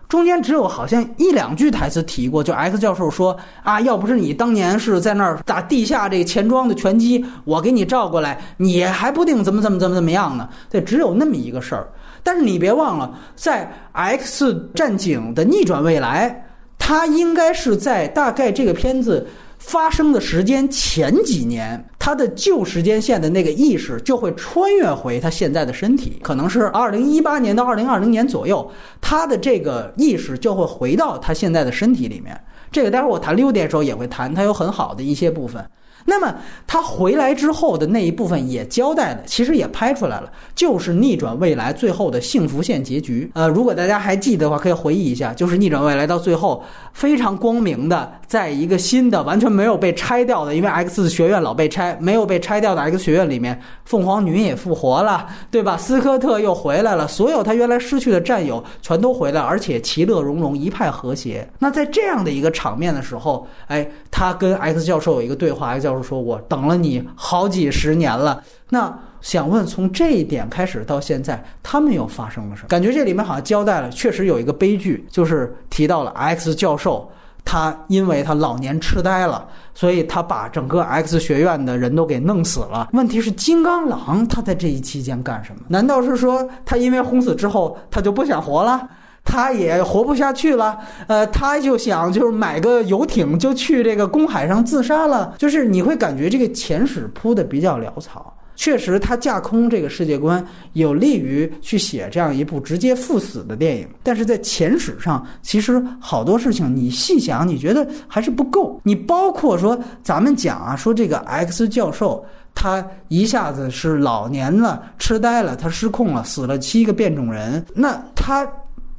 中间只有好像一两句台词提过，就 X 教授说啊，要不是你当年是在那儿打地下这个钱庄的拳击，我给你照过来，你还不定怎么怎么怎么怎么样呢？对，只有那么一个事儿。但是你别忘了，在 X 战警的逆转未来，它应该是在大概这个片子。发生的时间前几年，它的旧时间线的那个意识就会穿越回他现在的身体，可能是二零一八年到二零二零年左右，他的这个意识就会回到他现在的身体里面。这个待会儿我谈六点的时候也会谈，它有很好的一些部分。那么他回来之后的那一部分也交代了，其实也拍出来了，就是逆转未来最后的幸福线结局。呃，如果大家还记得的话，可以回忆一下，就是逆转未来到最后非常光明的，在一个新的完全没有被拆掉的，因为 X 学院老被拆，没有被拆掉的 X 学院里面，凤凰女也复活了，对吧？斯科特又回来了，所有他原来失去的战友全都回来，而且其乐融融，一派和谐。那在这样的一个场面的时候，哎，他跟 X 教授有一个对话，X 教授。就说我等了你好几十年了，那想问从这一点开始到现在，他们又发生了什么？感觉这里面好像交代了，确实有一个悲剧，就是提到了 X 教授，他因为他老年痴呆了，所以他把整个 X 学院的人都给弄死了。问题是金刚狼他在这一期间干什么？难道是说他因为轰死之后他就不想活了？他也活不下去了，呃，他就想就是买个游艇就去这个公海上自杀了。就是你会感觉这个前史铺的比较潦草，确实他架空这个世界观有利于去写这样一部直接赴死的电影。但是在前史上，其实好多事情你细想，你觉得还是不够。你包括说咱们讲啊，说这个 X 教授他一下子是老年了，痴呆了，他失控了，死了七个变种人，那他。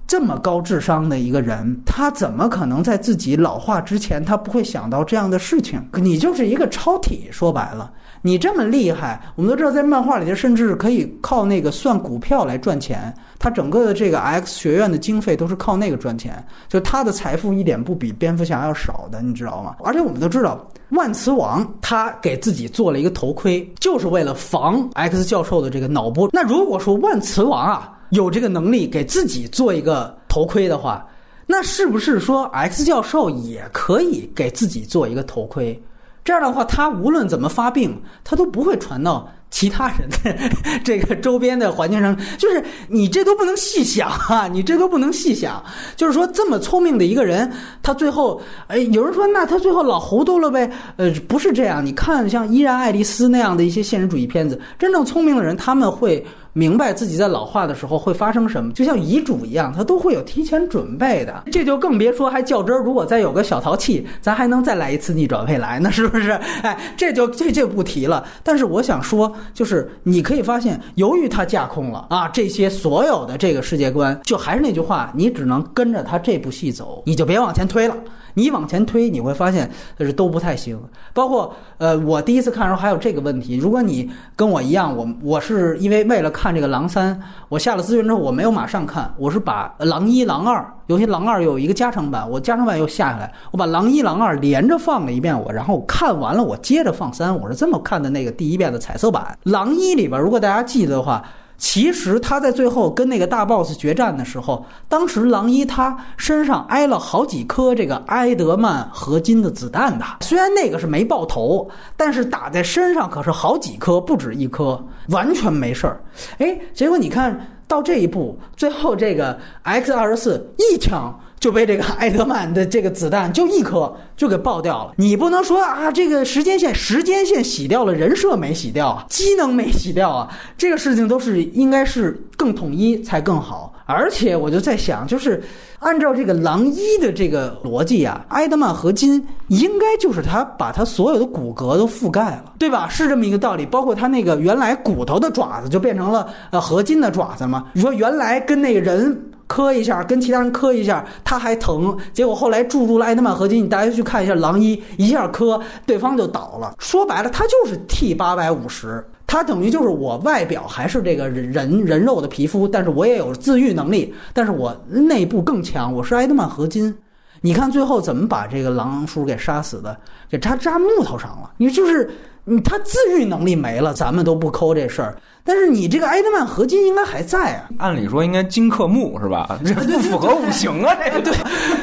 这么高智商的一个人，他怎么可能在自己老化之前，他不会想到这样的事情？你就是一个超体，说白了，你这么厉害，我们都知道，在漫画里头，甚至可以靠那个算股票来赚钱。他整个的这个 X 学院的经费都是靠那个赚钱，就他的财富一点不比蝙蝠侠要少的，你知道吗？而且我们都知道，万磁王他给自己做了一个头盔，就是为了防 X 教授的这个脑波。那如果说万磁王啊。有这个能力给自己做一个头盔的话，那是不是说 X 教授也可以给自己做一个头盔？这样的话，他无论怎么发病，他都不会传到。其他人的 这个周边的环境上，就是你这都不能细想啊！你这都不能细想。就是说，这么聪明的一个人，他最后，哎，有人说，那他最后老糊涂了呗？呃，不是这样。你看，像依然爱丽丝那样的一些现实主义片子，真正聪明的人，他们会明白自己在老化的时候会发生什么，就像遗嘱一样，他都会有提前准备的。这就更别说还较真儿。如果再有个小淘气，咱还能再来一次逆转未来呢，是不是？哎，这就这就不提了。但是我想说。就是你可以发现，由于它架空了啊，这些所有的这个世界观，就还是那句话，你只能跟着他这部戏走，你就别往前推了。你往前推，你会发现就是都不太行。包括呃，我第一次看的时候还有这个问题。如果你跟我一样，我我是因为为了看这个《狼三》，我下了资源之后我没有马上看，我是把《狼一》《狼二》，尤其《狼二》有一个加长版，我加长版又下下来，我把《狼一》《狼二》连着放了一遍，我然后看完了，我接着放三，我是这么看的那个第一遍的彩色版《狼一》里边，如果大家记得的话。其实他在最后跟那个大 boss 决战的时候，当时狼一他身上挨了好几颗这个埃德曼合金的子弹的，虽然那个是没爆头，但是打在身上可是好几颗，不止一颗，完全没事儿。哎，结果你看到这一步，最后这个 X 二十四一枪。就被这个艾德曼的这个子弹就一颗就给爆掉了。你不能说啊，这个时间线时间线洗掉了，人设没洗掉啊，机能没洗掉啊，这个事情都是应该是更统一才更好。而且我就在想，就是按照这个狼一的这个逻辑啊，埃德曼合金应该就是他把他所有的骨骼都覆盖了，对吧？是这么一个道理。包括他那个原来骨头的爪子就变成了呃合金的爪子嘛。你说原来跟那个人。磕一下，跟其他人磕一下，他还疼。结果后来注入了艾德曼合金，你大家去看一下狼一，一下磕对方就倒了。说白了，他就是 T 八百五十，他等于就是我外表还是这个人人肉的皮肤，但是我也有自愈能力，但是我内部更强，我是艾德曼合金。你看最后怎么把这个狼叔给杀死的？给扎扎木头上了。你就是。你他自愈能力没了，咱们都不抠这事儿。但是你这个埃德曼合金应该还在啊，按理说应该金克木是吧？这不符合五行啊，这个对。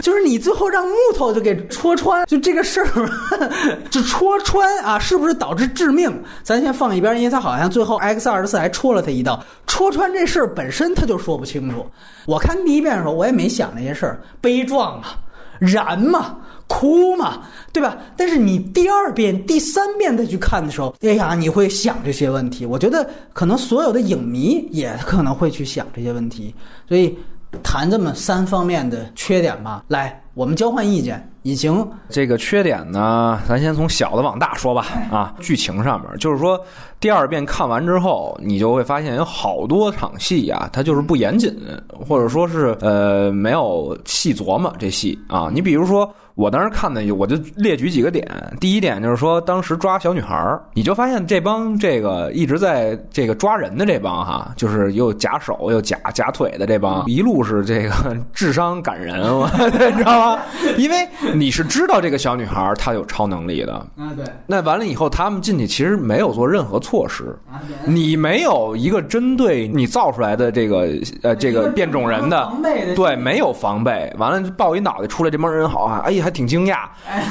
就是你最后让木头就给戳穿，就这个事儿，就戳穿啊，是不是导致致命？咱先放一边，因为他好像最后 X 二十四还戳了他一刀，戳穿这事儿本身他就说不清楚。我看第一遍的时候，我也没想那些事儿，悲壮啊，燃嘛。哭嘛，对吧？但是你第二遍、第三遍再去看的时候，哎呀，你会想这些问题。我觉得可能所有的影迷也可能会去想这些问题。所以谈这么三方面的缺点吧，来，我们交换意见。已经这个缺点呢，咱先从小的往大说吧。啊，剧情上面就是说，第二遍看完之后，你就会发现有好多场戏啊，它就是不严谨，或者说是呃没有细琢磨这戏啊。你比如说。我当时看的，我就列举几个点。第一点就是说，当时抓小女孩儿，你就发现这帮这个一直在这个抓人的这帮哈，就是又假手又假假腿的这帮，一路是这个 智商感人，你知道吗？因为你是知道这个小女孩她有超能力的啊，对。那完了以后，他们进去其实没有做任何措施，你没有一个针对你造出来的这个呃这个变种人的对，没有防备。完了抱一脑袋出来，这帮人好啊，哎呀。还挺惊讶，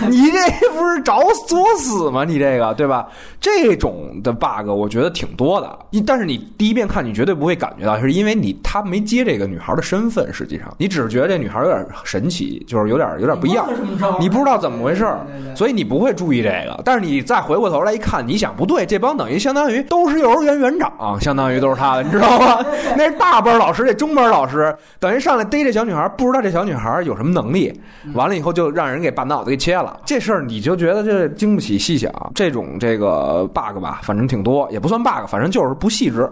你这不是找作死吗？你这个对吧？这种的 bug 我觉得挺多的。但是你第一遍看，你绝对不会感觉到，是因为你他没接这个女孩的身份。实际上，你只是觉得这女孩有点神奇，就是有点有点不一样。你不知道怎么回事，所以你不会注意这个。但是你再回过头来一看，你想不对，这帮等于相当于都是幼儿园园长，相当于都是他的，你知道吗？那是大班老师，这中班老师等于上来逮这小女孩，不知道这小女孩有什么能力，完了以后就让。让人给把脑子给切了，这事儿你就觉得这经不起细想。这种这个 bug 吧，反正挺多，也不算 bug，反正就是不细致。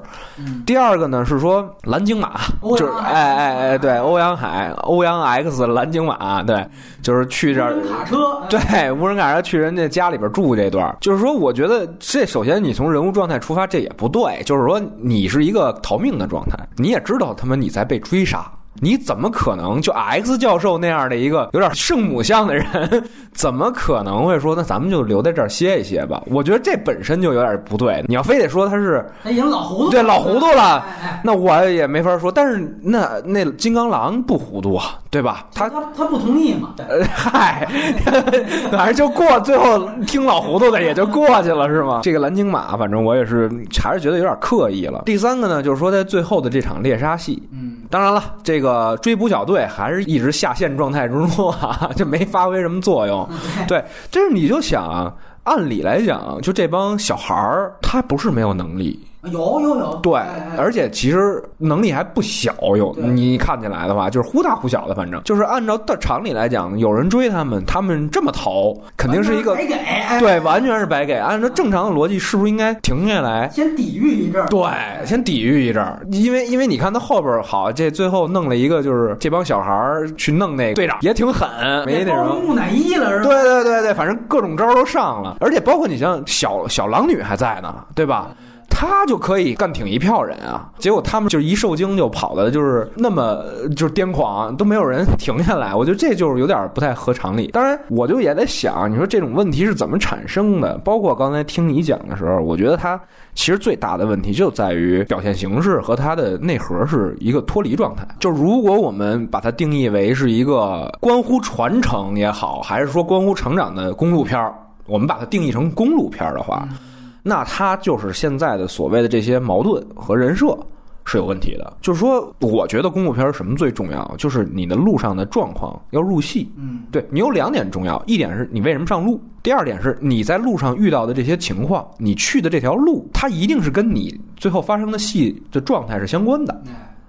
第二个呢是说蓝鲸马，就是哎哎哎，对，欧阳海，欧阳 X 蓝鲸马，对，就是去这儿卡车，对，无人卡车去人家家里边住这段，就是说，我觉得这首先你从人物状态出发，这也不对，就是说你是一个逃命的状态，你也知道他妈你在被追杀。你怎么可能就 X 教授那样的一个有点圣母像的人，怎么可能会说那咱们就留在这儿歇一歇吧？我觉得这本身就有点不对。你要非得说他是他已经老糊涂，对老糊涂了，那我也没法说。但是那那金刚狼不糊涂啊，对吧？他他他不同意嘛？嗨，反正就过，最后听老糊涂的也就过去了，是吗？这个蓝鲸马，反正我也是还是觉得有点刻意了。第三个呢，就是说在最后的这场猎杀戏，嗯，当然了，这个。这个追捕小队还是一直下线状态之中啊，就没发挥什么作用。对，这是你就想，按理来讲，就这帮小孩儿，他不是没有能力。有有有，对，而且其实能力还不小，有你看起来的话，就是忽大忽小的，反正。就是按照的常理来讲，有人追他们，他们这么逃，肯定是一个白给，对，完全是白给。按照正常的逻辑，是不是应该停下来，先抵御一阵儿？对，先抵御一阵儿，因为因为你看他后边好，这最后弄了一个，就是这帮小孩去弄那个队长，也挺狠，没那什么木乃伊了，是吧？对对对对，反正各种招都上了，而且包括你像小小狼女还在呢，对吧？他就可以干挺一票人啊，结果他们就一受惊就跑的，就是那么就是癫狂，都没有人停下来。我觉得这就是有点不太合常理。当然，我就也在想，你说这种问题是怎么产生的？包括刚才听你讲的时候，我觉得它其实最大的问题就在于表现形式和它的内核是一个脱离状态。就如果我们把它定义为是一个关乎传承也好，还是说关乎成长的公路片儿，我们把它定义成公路片儿的话。那他就是现在的所谓的这些矛盾和人设是有问题的。就是说，我觉得公路片什么最重要？就是你的路上的状况要入戏。嗯，对你有两点重要，一点是你为什么上路，第二点是你在路上遇到的这些情况，你去的这条路，它一定是跟你最后发生的戏的状态是相关的。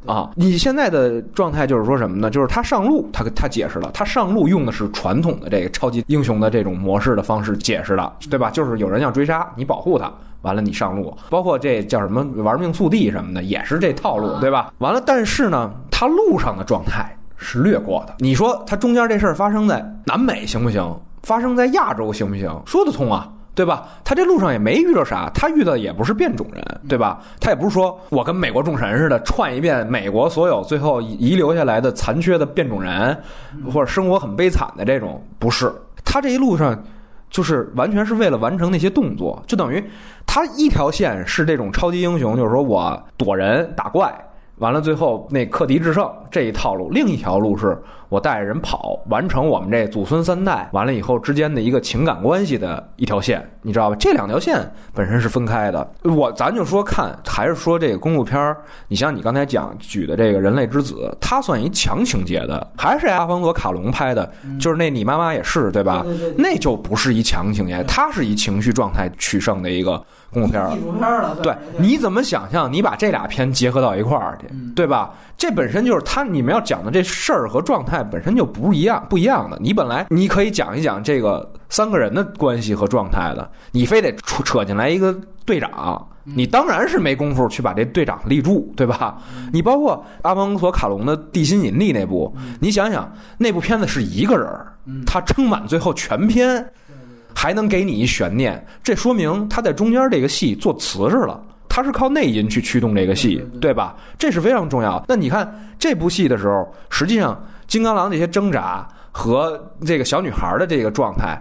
啊，你现在的状态就是说什么呢？就是他上路，他他解释了，他上路用的是传统的这个超级英雄的这种模式的方式解释的，对吧？就是有人要追杀你，保护他，完了你上路，包括这叫什么玩命速递什么的，也是这套路，对吧？完了，但是呢，他路上的状态是略过的。你说他中间这事儿发生在南美行不行？发生在亚洲行不行？说得通啊。对吧？他这路上也没遇到啥，他遇到也不是变种人，对吧？他也不是说我跟美国众神似的串一遍美国所有最后遗留下来的残缺的变种人，或者生活很悲惨的这种，不是。他这一路上就是完全是为了完成那些动作，就等于他一条线是这种超级英雄，就是说我躲人打怪。完了，最后那克敌制胜这一套路，另一条路是我带着人跑，完成我们这祖孙三代完了以后之间的一个情感关系的一条线，你知道吧？这两条线本身是分开的。我咱就说看，还是说这个公路片儿？你像你刚才讲举的这个《人类之子》，它算一强情节的，还是阿方索卡隆拍的？就是那你妈妈也是对吧？那就不是一强情节，它是一情绪状态取胜的一个。公路片儿，对，你怎么想象？你把这俩片结合到一块儿去，对吧？这本身就是他你们要讲的这事儿和状态本身就不一样，不一样的。你本来你可以讲一讲这个三个人的关系和状态的，你非得扯扯进来一个队长，你当然是没工夫去把这队长立住，对吧？你包括阿方索卡隆的《地心引力》那部，你想想那部片子是一个人，他撑满最后全篇。还能给你一悬念，这说明他在中间这个戏做瓷实了，他是靠内因去驱动这个戏，对吧？这是非常重要。那你看这部戏的时候，实际上金刚狼这些挣扎和这个小女孩的这个状态。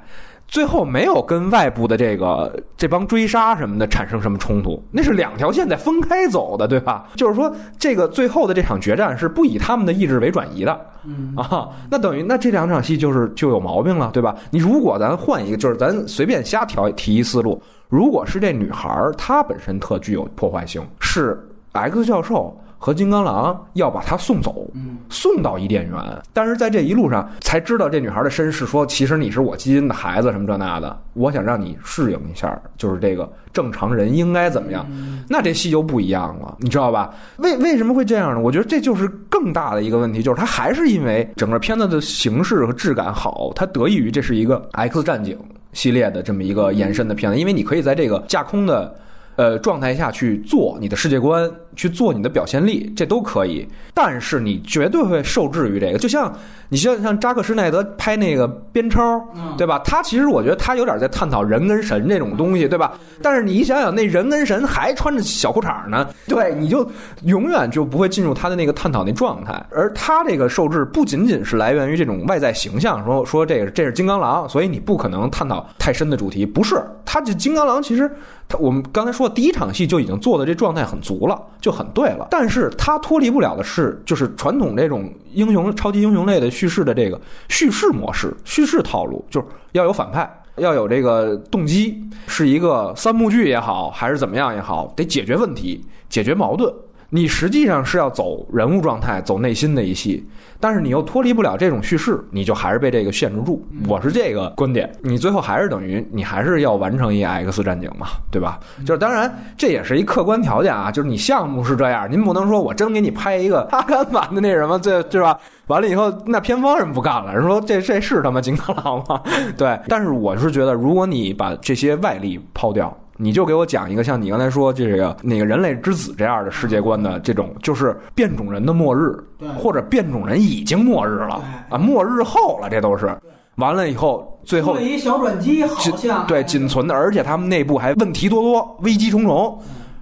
最后没有跟外部的这个这帮追杀什么的产生什么冲突，那是两条线在分开走的，对吧？就是说，这个最后的这场决战是不以他们的意志为转移的，嗯啊，那等于那这两场戏就是就有毛病了，对吧？你如果咱换一个，就是咱随便瞎调提一思路，如果是这女孩她本身特具有破坏性，是 X 教授。和金刚狼要把她送走，送到伊甸园。但是在这一路上才知道这女孩的身世，说其实你是我基因的孩子，什么这那的。我想让你适应一下，就是这个正常人应该怎么样。那这戏就不一样了，你知道吧？为为什么会这样呢？我觉得这就是更大的一个问题，就是他还是因为整个片子的形式和质感好，它得益于这是一个 X 战警系列的这么一个延伸的片子，因为你可以在这个架空的。呃，状态下去做你的世界观，去做你的表现力，这都可以。但是你绝对会受制于这个，就像你像像扎克施奈德拍那个边超，对吧？他其实我觉得他有点在探讨人跟神这种东西，对吧？但是你一想想，那人跟神还穿着小裤衩呢，对，你就永远就不会进入他的那个探讨那状态。而他这个受制不仅仅是来源于这种外在形象，说说这个这是金刚狼，所以你不可能探讨太深的主题。不是，他这金刚狼其实。他我们刚才说第一场戏就已经做的这状态很足了，就很对了。但是它脱离不了的是，就是传统这种英雄、超级英雄类的叙事的这个叙事模式、叙事套路，就是要有反派，要有这个动机，是一个三幕剧也好，还是怎么样也好，得解决问题、解决矛盾。你实际上是要走人物状态、走内心的一戏。但是你又脱离不了这种叙事，你就还是被这个限制住。我是这个观点，你最后还是等于你还是要完成一 X 战警嘛，对吧？就是当然这也是一客观条件啊，就是你项目是这样，您不能说我真给你拍一个阿甘版的那什么，这对吧？完了以后那片方人不干了，人说这 这是他妈金刚狼吗？对，但是我是觉得，如果你把这些外力抛掉。你就给我讲一个像你刚才说这个那个人类之子这样的世界观的这种，就是变种人的末日，或者变种人已经末日了啊，末日后了，这都是完了以后，最后一小转机，好像对仅存的，而且他们内部还问题多多，危机重重，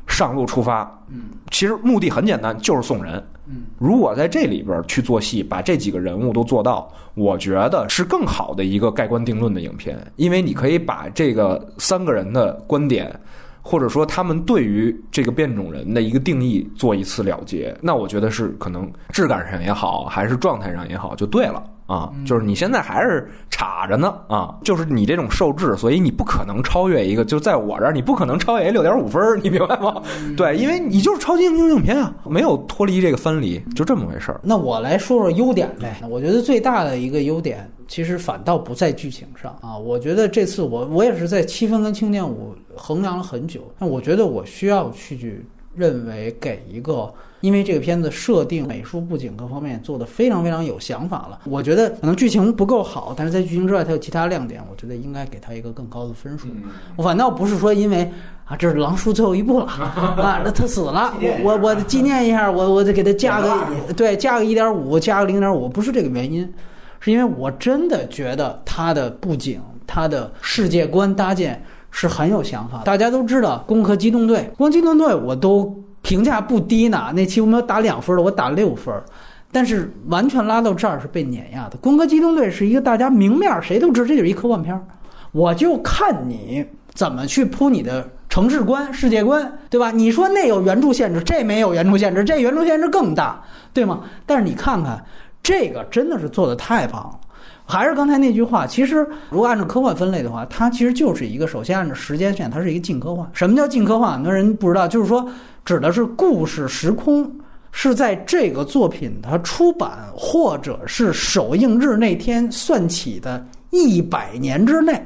上路出发，嗯，其实目的很简单，就是送人。如果在这里边去做戏，把这几个人物都做到，我觉得是更好的一个盖棺定论的影片，因为你可以把这个三个人的观点，或者说他们对于这个变种人的一个定义做一次了结，那我觉得是可能质感上也好，还是状态上也好，就对了。啊，就是你现在还是插着呢啊！就是你这种受制，所以你不可能超越一个，就在我这儿，你不可能超越六点五分，你明白吗？对，因为你就是超级英雄影片啊，没有脱离这个分离，就这么回事儿。那我来说说优点呗。我觉得最大的一个优点，其实反倒不在剧情上啊。我觉得这次我我也是在七分跟青年五衡量了很久，那我觉得我需要去认为给一个。因为这个片子设定、美术、布景各方面做的非常非常有想法了，我觉得可能剧情不够好，但是在剧情之外它有其他亮点，我觉得应该给它一个更高的分数。我反倒不是说因为啊这是狼叔最后一部了 啊，那他死了，我我纪念一下，我我得给他加个 对加个一点五，加个零点五，不是这个原因，是因为我真的觉得他的布景、他的世界观搭建是很有想法。大家都知道《攻壳机动队》，《攻壳机动队》我都。评价不低呢，那期我们要打两分的，我打六分，但是完全拉到这儿是被碾压的。《攻壳机动队》是一个大家明面谁都知，这就是一科幻片儿。我就看你怎么去铺你的城市观、世界观，对吧？你说那有原著限制，这没有原著限制，这原著限制更大，对吗？但是你看看这个，真的是做的太棒了。还是刚才那句话，其实如果按照科幻分类的话，它其实就是一个首先按照时间线，它是一个近科幻。什么叫近科幻？很多人不知道，就是说指的是故事时空是在这个作品它出版或者是首映日那天算起的一百年之内。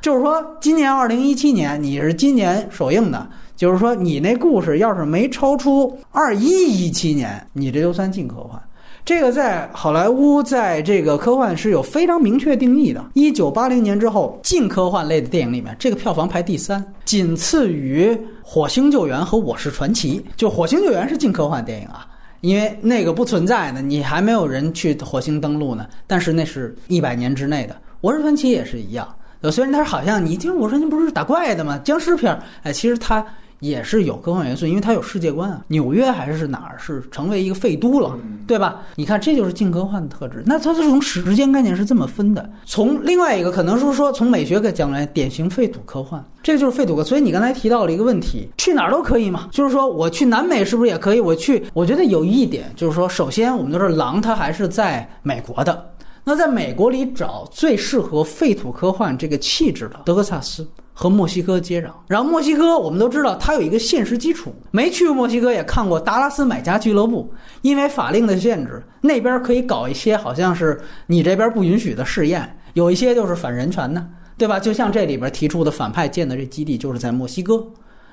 就是说，今年二零一七年你是今年首映的，就是说你那故事要是没超出二一一七年，你这就算近科幻。这个在好莱坞，在这个科幻是有非常明确定义的。一九八零年之后，近科幻类的电影里面，这个票房排第三，仅次于《火星救援》和《我是传奇》。就《火星救援》是近科幻电影啊，因为那个不存在呢，你还没有人去火星登陆呢。但是那是一百年之内的，《我是传奇》也是一样。虽然它好像你听我说，你不是打怪的吗？僵尸片儿，哎，其实它。也是有科幻元素，因为它有世界观啊。纽约还是哪儿是成为一个废都了，对吧？你看，这就是近科幻的特质。那它是从时间概念是这么分的。从另外一个可能是说，从美学给讲来，典型废土科幻，这个就是废土科。所以你刚才提到了一个问题，去哪儿都可以嘛？就是说，我去南美是不是也可以？我去，我觉得有一点就是说，首先我们都是狼，它还是在美国的。那在美国里找最适合废土科幻这个气质的德克萨斯。和墨西哥接壤，然后墨西哥我们都知道它有一个现实基础，没去过墨西哥也看过达拉斯买家俱乐部，因为法令的限制，那边可以搞一些好像是你这边不允许的试验，有一些就是反人权的，对吧？就像这里边提出的反派建的这基地就是在墨西哥。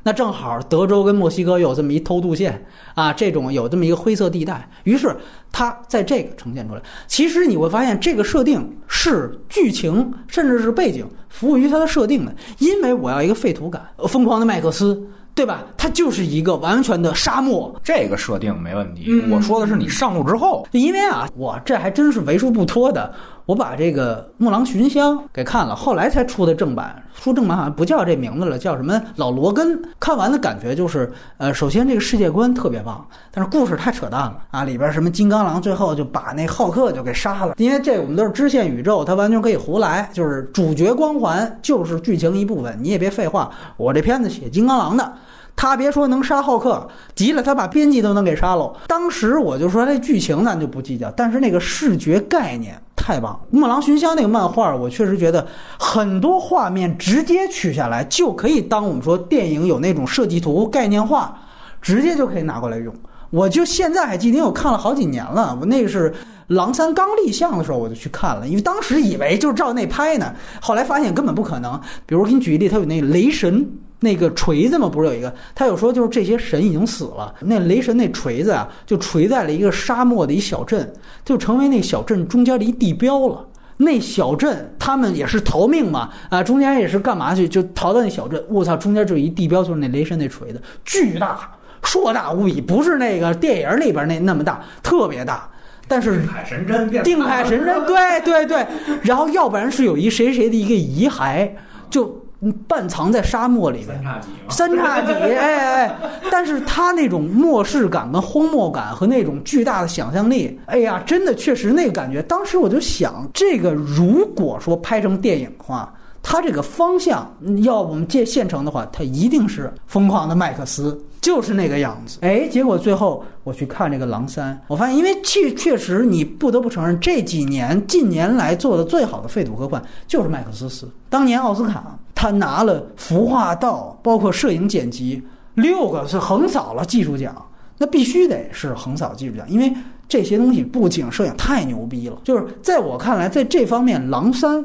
那正好，德州跟墨西哥有这么一偷渡线啊，这种有这么一个灰色地带，于是它在这个呈现出来。其实你会发现，这个设定是剧情甚至是背景服务于它的设定的，因为我要一个废土感，疯狂的麦克斯。对吧？它就是一个完全的沙漠，这个设定没问题。我说的是你上路之后，因为啊，我这还真是为数不多的，我把这个《木狼寻香》给看了，后来才出的正版。出正版好像不叫这名字了，叫什么老罗根。看完的感觉就是，呃，首先这个世界观特别棒，但是故事太扯淡了啊！里边什么金刚狼最后就把那浩克就给杀了，因为这我们都是支线宇宙，它完全可以胡来，就是主角光环就是剧情一部分，你也别废话。我这片子写金刚狼的。他别说能杀浩克，急了他把编辑都能给杀喽。当时我就说这剧情咱就不计较，但是那个视觉概念太棒了。《木狼寻香》那个漫画，我确实觉得很多画面直接取下来就可以当我们说电影有那种设计图概念化，直接就可以拿过来用。我就现在还记得，因为我看了好几年了。我那是狼三刚立项的时候我就去看了，因为当时以为就是照那拍呢，后来发现根本不可能。比如给你举一例，他有那雷神。那个锤子嘛，不是有一个？他有说就是这些神已经死了，那雷神那锤子啊，就锤在了一个沙漠的一小镇，就成为那小镇中间的一地标了。那小镇他们也是逃命嘛，啊，中间也是干嘛去？就逃到那小镇。我操，中间就一地标，就是那雷神那锤子，巨大，硕大无比，不是那个电影里边那那么大，特别大。但是定海神针，定海神针，对对对。然后要不然是有一谁谁的一个遗骸，就。半藏在沙漠里边，三叉戟，哎哎，但是他那种漠视感跟荒漠感和那种巨大的想象力，哎呀，真的确实那个感觉。当时我就想，这个如果说拍成电影的话，他这个方向要我们借现成的话，他一定是疯狂的麦克斯。就是那个样子，哎，结果最后我去看这个《狼三》，我发现，因为确确实，你不得不承认，这几年近年来做的最好的废土科幻就是麦克斯斯。当年奥斯卡他拿了服化道，包括摄影剪辑六个是横扫了技术奖，那必须得是横扫技术奖，因为这些东西不仅摄影太牛逼了。就是在我看来，在这方面，《狼三》。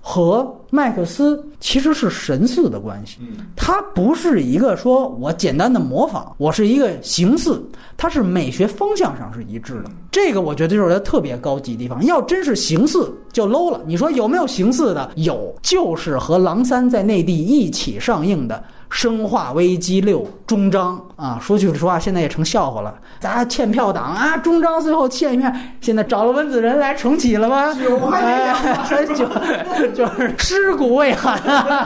和麦克斯其实是神似的关系，它不是一个说我简单的模仿，我是一个形似，它是美学方向上是一致的。这个我觉得就是它特别高级的地方。要真是形似就 low 了。你说有没有形似的？有，就是和《狼三》在内地一起上映的。《生化危机六》终章啊，说句实话，现在也成笑话了。咱欠票党啊，终章最后欠一票，现在找了温子仁来重启了吗？九还 九，就是 尸骨未寒。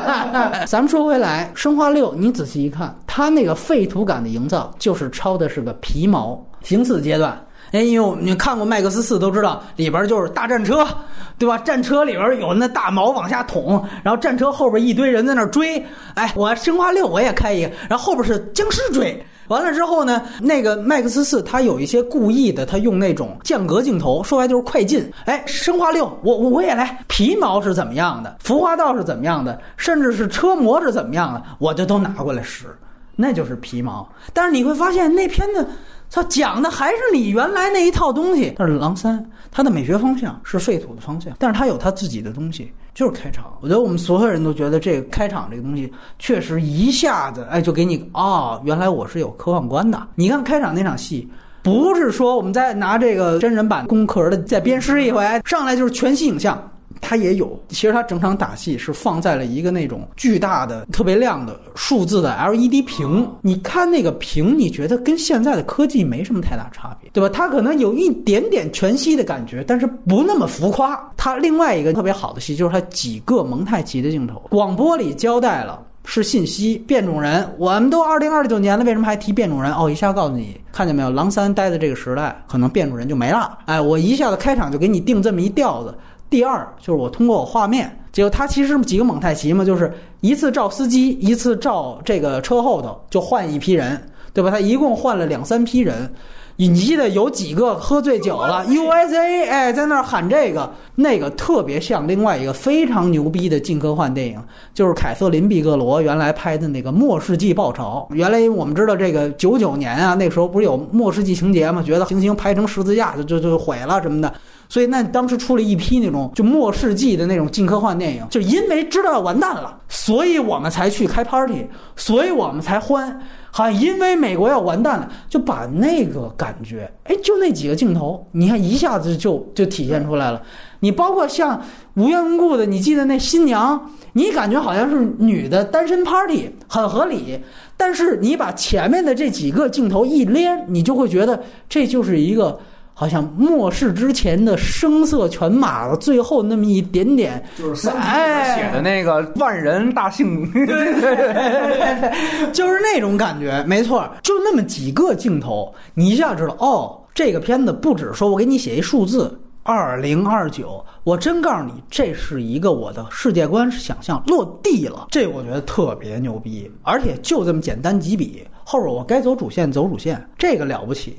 咱们说回来，《生化六》，你仔细一看，它那个废土感的营造，就是抄的是个皮毛形似阶段。哎，因为我们你看过《麦克斯四》都知道，里边就是大战车，对吧？战车里边有那大矛往下捅，然后战车后边一堆人在那追。哎，我生化六我也开一个，然后后边是僵尸追。完了之后呢，那个麦克斯四它有一些故意的，它用那种间隔镜头，说白就是快进。哎，生化六我我我也来，皮毛是怎么样的，服化道是怎么样的，甚至是车模是怎么样的，我就都拿过来使，那就是皮毛。但是你会发现那片子。它讲的还是你原来那一套东西，但是狼三它的美学方向是废土的方向，但是它有它自己的东西，就是开场。我觉得我们所有人都觉得这个开场这个东西确实一下子哎就给你哦，原来我是有科幻观的。你看开场那场戏，不是说我们再拿这个真人版工壳的再鞭尸一回，上来就是全息影像。它也有，其实它整场打戏是放在了一个那种巨大的、特别亮的数字的 LED 屏。你看那个屏，你觉得跟现在的科技没什么太大差别，对吧？它可能有一点点全息的感觉，但是不那么浮夸。它另外一个特别好的戏就是它几个蒙太奇的镜头，广播里交代了是信息，变种人。我们都二零二九年了，为什么还提变种人？哦，一下告诉你，看见没有？狼三待的这个时代，可能变种人就没了。哎，我一下子开场就给你定这么一调子。第二就是我通过我画面，结果它其实几个蒙太奇嘛，就是一次照司机，一次照这个车后头，就换一批人，对吧？他一共换了两三批人。你记得有几个喝醉酒了？USA 哎，在那儿喊这个那个，特别像另外一个非常牛逼的近科幻电影，就是凯瑟琳·毕格罗原来拍的那个《末世纪报仇》。原来我们知道这个九九年啊，那时候不是有末世纪情节吗？觉得行星拍成十字架就就就毁了什么的。所以那当时出了一批那种就末世纪的那种近科幻电影，就因为知道要完蛋了，所以我们才去开 party，所以我们才欢，好像因为美国要完蛋了，就把那个感觉，哎，就那几个镜头，你看一下子就就体现出来了。你包括像无缘无故的，你记得那新娘，你感觉好像是女的单身 party，很合理。但是你把前面的这几个镜头一连，你就会觉得这就是一个。好像末世之前的声色犬马的最后那么一点点，就是三写的那个万人大幸，就是那种感觉，没错，就那么几个镜头，你一下知道哦，这个片子不止说我给你写一数字二零二九，我真告诉你，这是一个我的世界观想象落地了，这我觉得特别牛逼，而且就这么简单几笔，后边我该走主线走主线，这个了不起。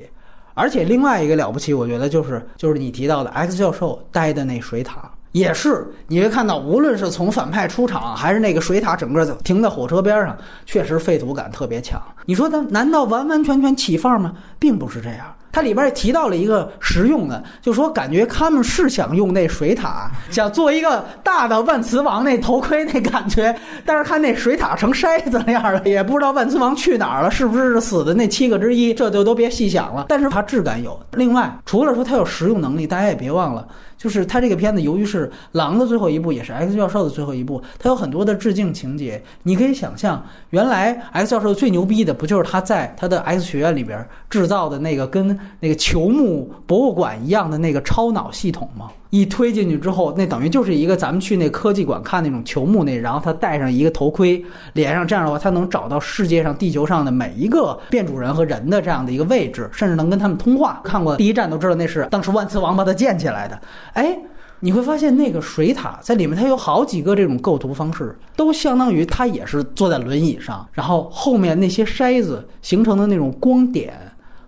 而且另外一个了不起，我觉得就是就是你提到的 X 教授待的那水塔，也是你会看到，无论是从反派出场，还是那个水塔整个停在火车边上，确实废土感特别强。你说它难道完完全全起范儿吗？并不是这样。它里边也提到了一个实用的，就说感觉他们是想用那水塔，想做一个大的万磁王那头盔那感觉，但是看那水塔成筛子那样了，也不知道万磁王去哪儿了，是不是死的那七个之一，这就都别细想了。但是它质感有。另外，除了说它有实用能力，大家也别忘了。就是他这个片子，由于是狼的最后一部，也是 X 教授的最后一部，他有很多的致敬情节。你可以想象，原来 X 教授最牛逼的，不就是他在他的 X 学院里边制造的那个跟那个球幕博物馆一样的那个超脑系统吗？一推进去之后，那等于就是一个咱们去那科技馆看那种球幕那，然后他戴上一个头盔，脸上这样的话，他能找到世界上地球上的每一个变主人和人的这样的一个位置，甚至能跟他们通话。看过第一站都知道那是当时万磁王把它建起来的。哎，你会发现那个水塔在里面，它有好几个这种构图方式，都相当于他也是坐在轮椅上，然后后面那些筛子形成的那种光点，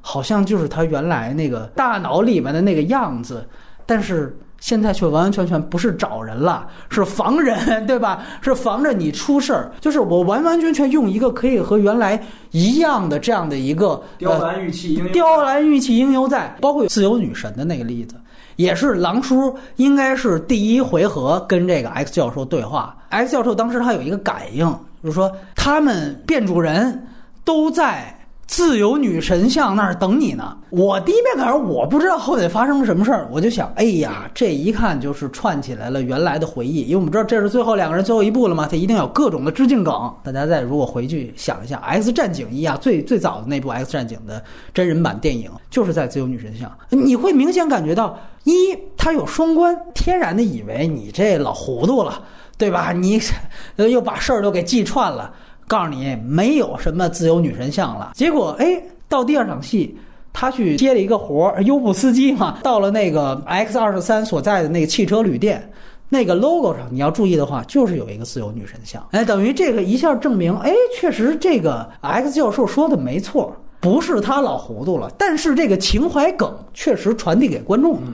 好像就是他原来那个大脑里面的那个样子，但是。现在却完完全全不是找人了，是防人，对吧？是防着你出事儿。就是我完完全全用一个可以和原来一样的这样的一个雕栏玉砌应雕栏玉砌应犹在，包括自由女神的那个例子，也是狼叔应该是第一回合跟这个 X 教授对话。X 教授当时他有一个感应，就是说他们变主人都在。自由女神像那儿等你呢。我第一遍看时，我不知道后面发生了什么事儿，我就想，哎呀，这一看就是串起来了原来的回忆。因为我们知道这是最后两个人最后一部了嘛，他一定有各种的致敬梗。大家再如果回去想一下，《X 战警》一啊，最最早的那部《X 战警》的真人版电影，就是在自由女神像，你会明显感觉到，一他有双关，天然的以为你这老糊涂了，对吧？你 又把事儿都给记串了。告诉你，没有什么自由女神像了。结果，哎，到第二场戏，他去接了一个活儿，优步司机嘛，到了那个 X 二十三所在的那个汽车旅店。那个 logo 上，你要注意的话，就是有一个自由女神像，哎，等于这个一下证明，哎，确实这个 X 教授说的没错，不是他老糊涂了，但是这个情怀梗确实传递给观众了。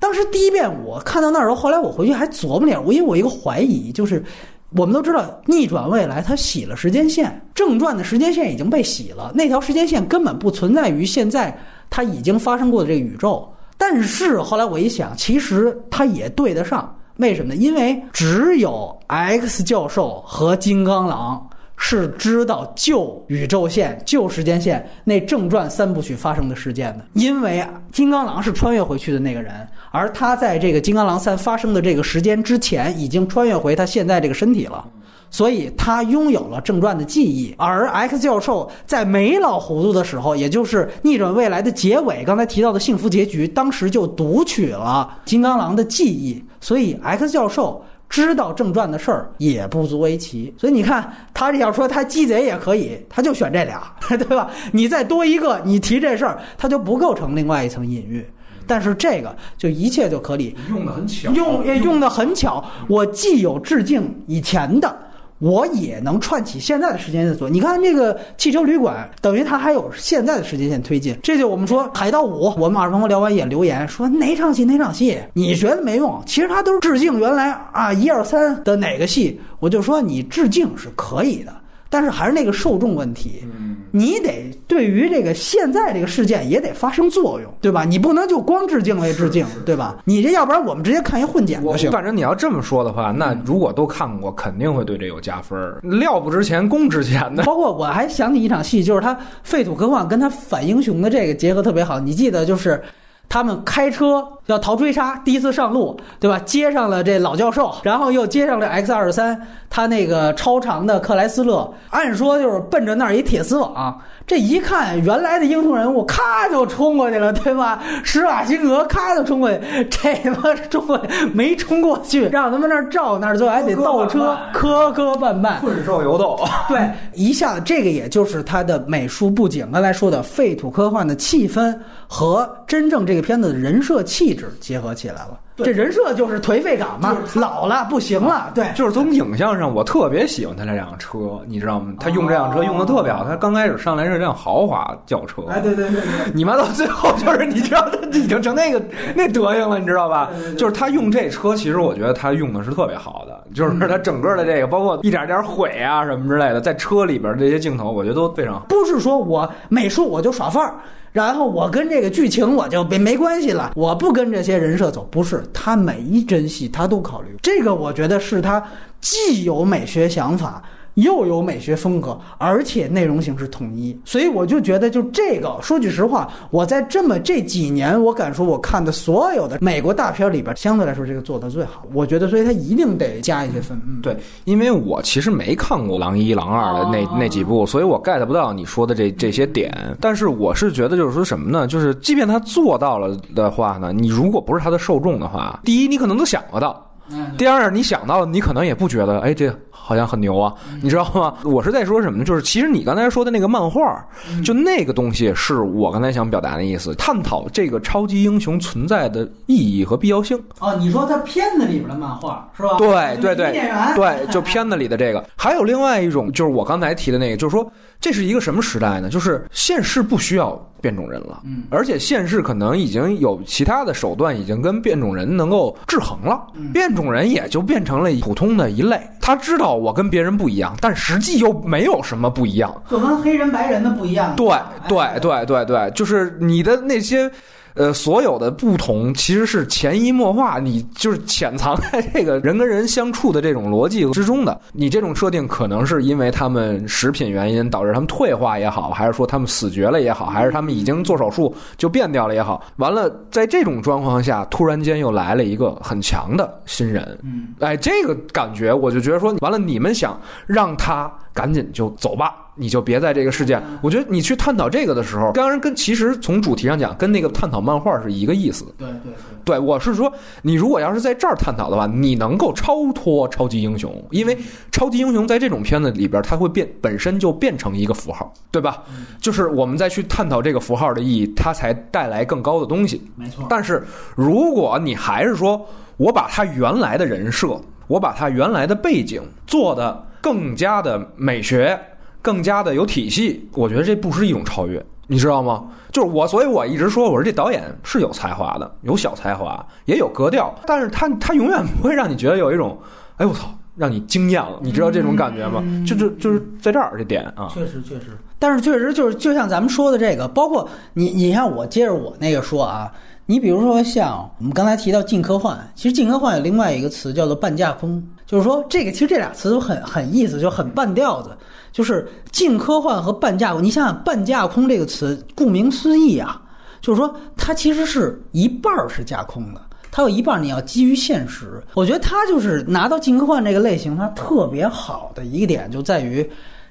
当时第一遍我看到那儿时候，后来我回去还琢磨点，我因为我一个怀疑，就是我们都知道逆转未来它洗了时间线，正传的时间线已经被洗了，那条时间线根本不存在于现在它已经发生过的这个宇宙。但是后来我一想，其实它也对得上。为什么呢？因为只有 X 教授和金刚狼是知道旧宇宙线、旧时间线那正传三部曲发生的事件的。因为金刚狼是穿越回去的那个人，而他在这个金刚狼三发生的这个时间之前，已经穿越回他现在这个身体了。所以他拥有了正传的记忆，而 X 教授在没老糊涂的时候，也就是逆转未来的结尾，刚才提到的幸福结局，当时就读取了金刚狼的记忆。所以 X 教授知道正传的事儿也不足为奇。所以你看，他这要说他鸡贼也可以，他就选这俩，对吧？你再多一个，你提这事儿，他就不构成另外一层隐喻。但是这个就一切就可以用的很巧，用也用的很巧。我既有致敬以前的。我也能串起现在的时间线索。你看这个汽车旅馆，等于它还有现在的时间线推进。这就我们说《海盗五》，我们耳旁聊完也留言说哪场戏哪场戏你觉得没用，其实它都是致敬原来啊一二三的哪个戏。我就说你致敬是可以的。但是还是那个受众问题，你得对于这个现在这个事件也得发生作用，对吧？你不能就光致敬为致敬，对吧？你这要不然我们直接看一混剪不行。反正你要这么说的话，那如果都看过，肯定会对这有加分。料不值钱，功值钱的。包括我还想起一场戏，就是他废土科幻跟他反英雄的这个结合特别好。你记得就是他们开车要逃追杀，第一次上路，对吧？接上了这老教授，然后又接上了 X 二十三。他那个超长的克莱斯勒，按说就是奔着那儿一铁丝网，这一看原来的英雄人物，咔就冲过去了，对吧？施瓦辛格咔就冲过去，这他妈冲过去没冲过去，让他们那儿照那儿，最后还得倒车，磕磕绊绊，困兽犹斗。对，一下子这个也就是他的美术布景，刚才说的废土科幻的气氛和真正这个片子的人设气质结合起来了。这人设就是颓废感嘛，老了不行了。对，就是从影像上，我特别喜欢他这辆车，你知道吗？他用这辆车用的特别好。他刚开始上来是辆豪华轿车，哎，对对对，你妈到最后就是你知道他已经成那个那德行了，你知道吧？就是他用这车，其实我觉得他用的是特别好的，就是他整个的这个，包括一点点毁啊什么之类的，在车里边这些镜头，我觉得都非常好。不是说我美术我就耍范儿。然后我跟这个剧情我就没没关系了，我不跟这些人设走，不是他每一帧戏他都考虑，这个我觉得是他既有美学想法。又有美学风格，而且内容形式统一，所以我就觉得，就这个说句实话，我在这么这几年，我敢说，我看的所有的美国大片里边，相对来说这个做的最好。我觉得，所以他一定得加一些分。嗯，对，因为我其实没看过《狼一》《狼二》的那那几部，所以我 get 不到你说的这这些点。但是我是觉得，就是说什么呢？就是即便他做到了的话呢，你如果不是他的受众的话，第一，你可能都想不到。第二，你想到，你可能也不觉得，哎，这好像很牛啊，你知道吗？我是在说什么呢？就是其实你刚才说的那个漫画，就那个东西，是我刚才想表达的意思，探讨这个超级英雄存在的意义和必要性。哦，你说他片子里边的漫画是吧？对对对，对，就片子里的这个。还有另外一种，就是我刚才提的那个，就是说。这是一个什么时代呢？就是现世不需要变种人了，嗯，而且现世可能已经有其他的手段，已经跟变种人能够制衡了，变种人也就变成了普通的一类。他知道我跟别人不一样，但实际又没有什么不一样，就跟黑人白人的不一样。对对对对对，就是你的那些。呃，所有的不同其实是潜移默化，你就是潜藏在 这个人跟人相处的这种逻辑之中的。你这种设定可能是因为他们食品原因导致他们退化也好，还是说他们死绝了也好，还是他们已经做手术就变掉了也好。完了，在这种状况下，突然间又来了一个很强的新人，嗯，哎，这个感觉我就觉得说，完了，你们想让他赶紧就走吧，你就别在这个世界。我觉得你去探讨这个的时候，当然跟其实从主题上讲，跟那个探讨漫画是一个意思。对对对，对我是说，你如果要是在这儿探讨的话，你能够超脱超级英雄，因为超级英雄在这种片子里边，它会变本身就变成一个符号，对吧？就是我们再去探讨这个符号的意义，它才带来更高的东西。没错。但是如果你还是说我把他原来的人设，我把他原来的背景做的更加的美学，更加的有体系，我觉得这不是一种超越，你知道吗？就是我，所以我一直说，我说这导演是有才华的，有小才华，也有格调，但是他他永远不会让你觉得有一种，哎我操，让你惊艳了，你知道这种感觉吗？就就就是在这儿这点啊，确实确实，但是确实就是就像咱们说的这个，包括你你像我接着我那个说啊。你比如说像我们刚才提到近科幻，其实近科幻有另外一个词叫做半架空，就是说这个其实这俩词都很很意思，就很半调子。就是近科幻和半架空，你想想半架空这个词，顾名思义啊，就是说它其实是一半是架空的，它有一半你要基于现实。我觉得它就是拿到近科幻这个类型，它特别好的一个点就在于，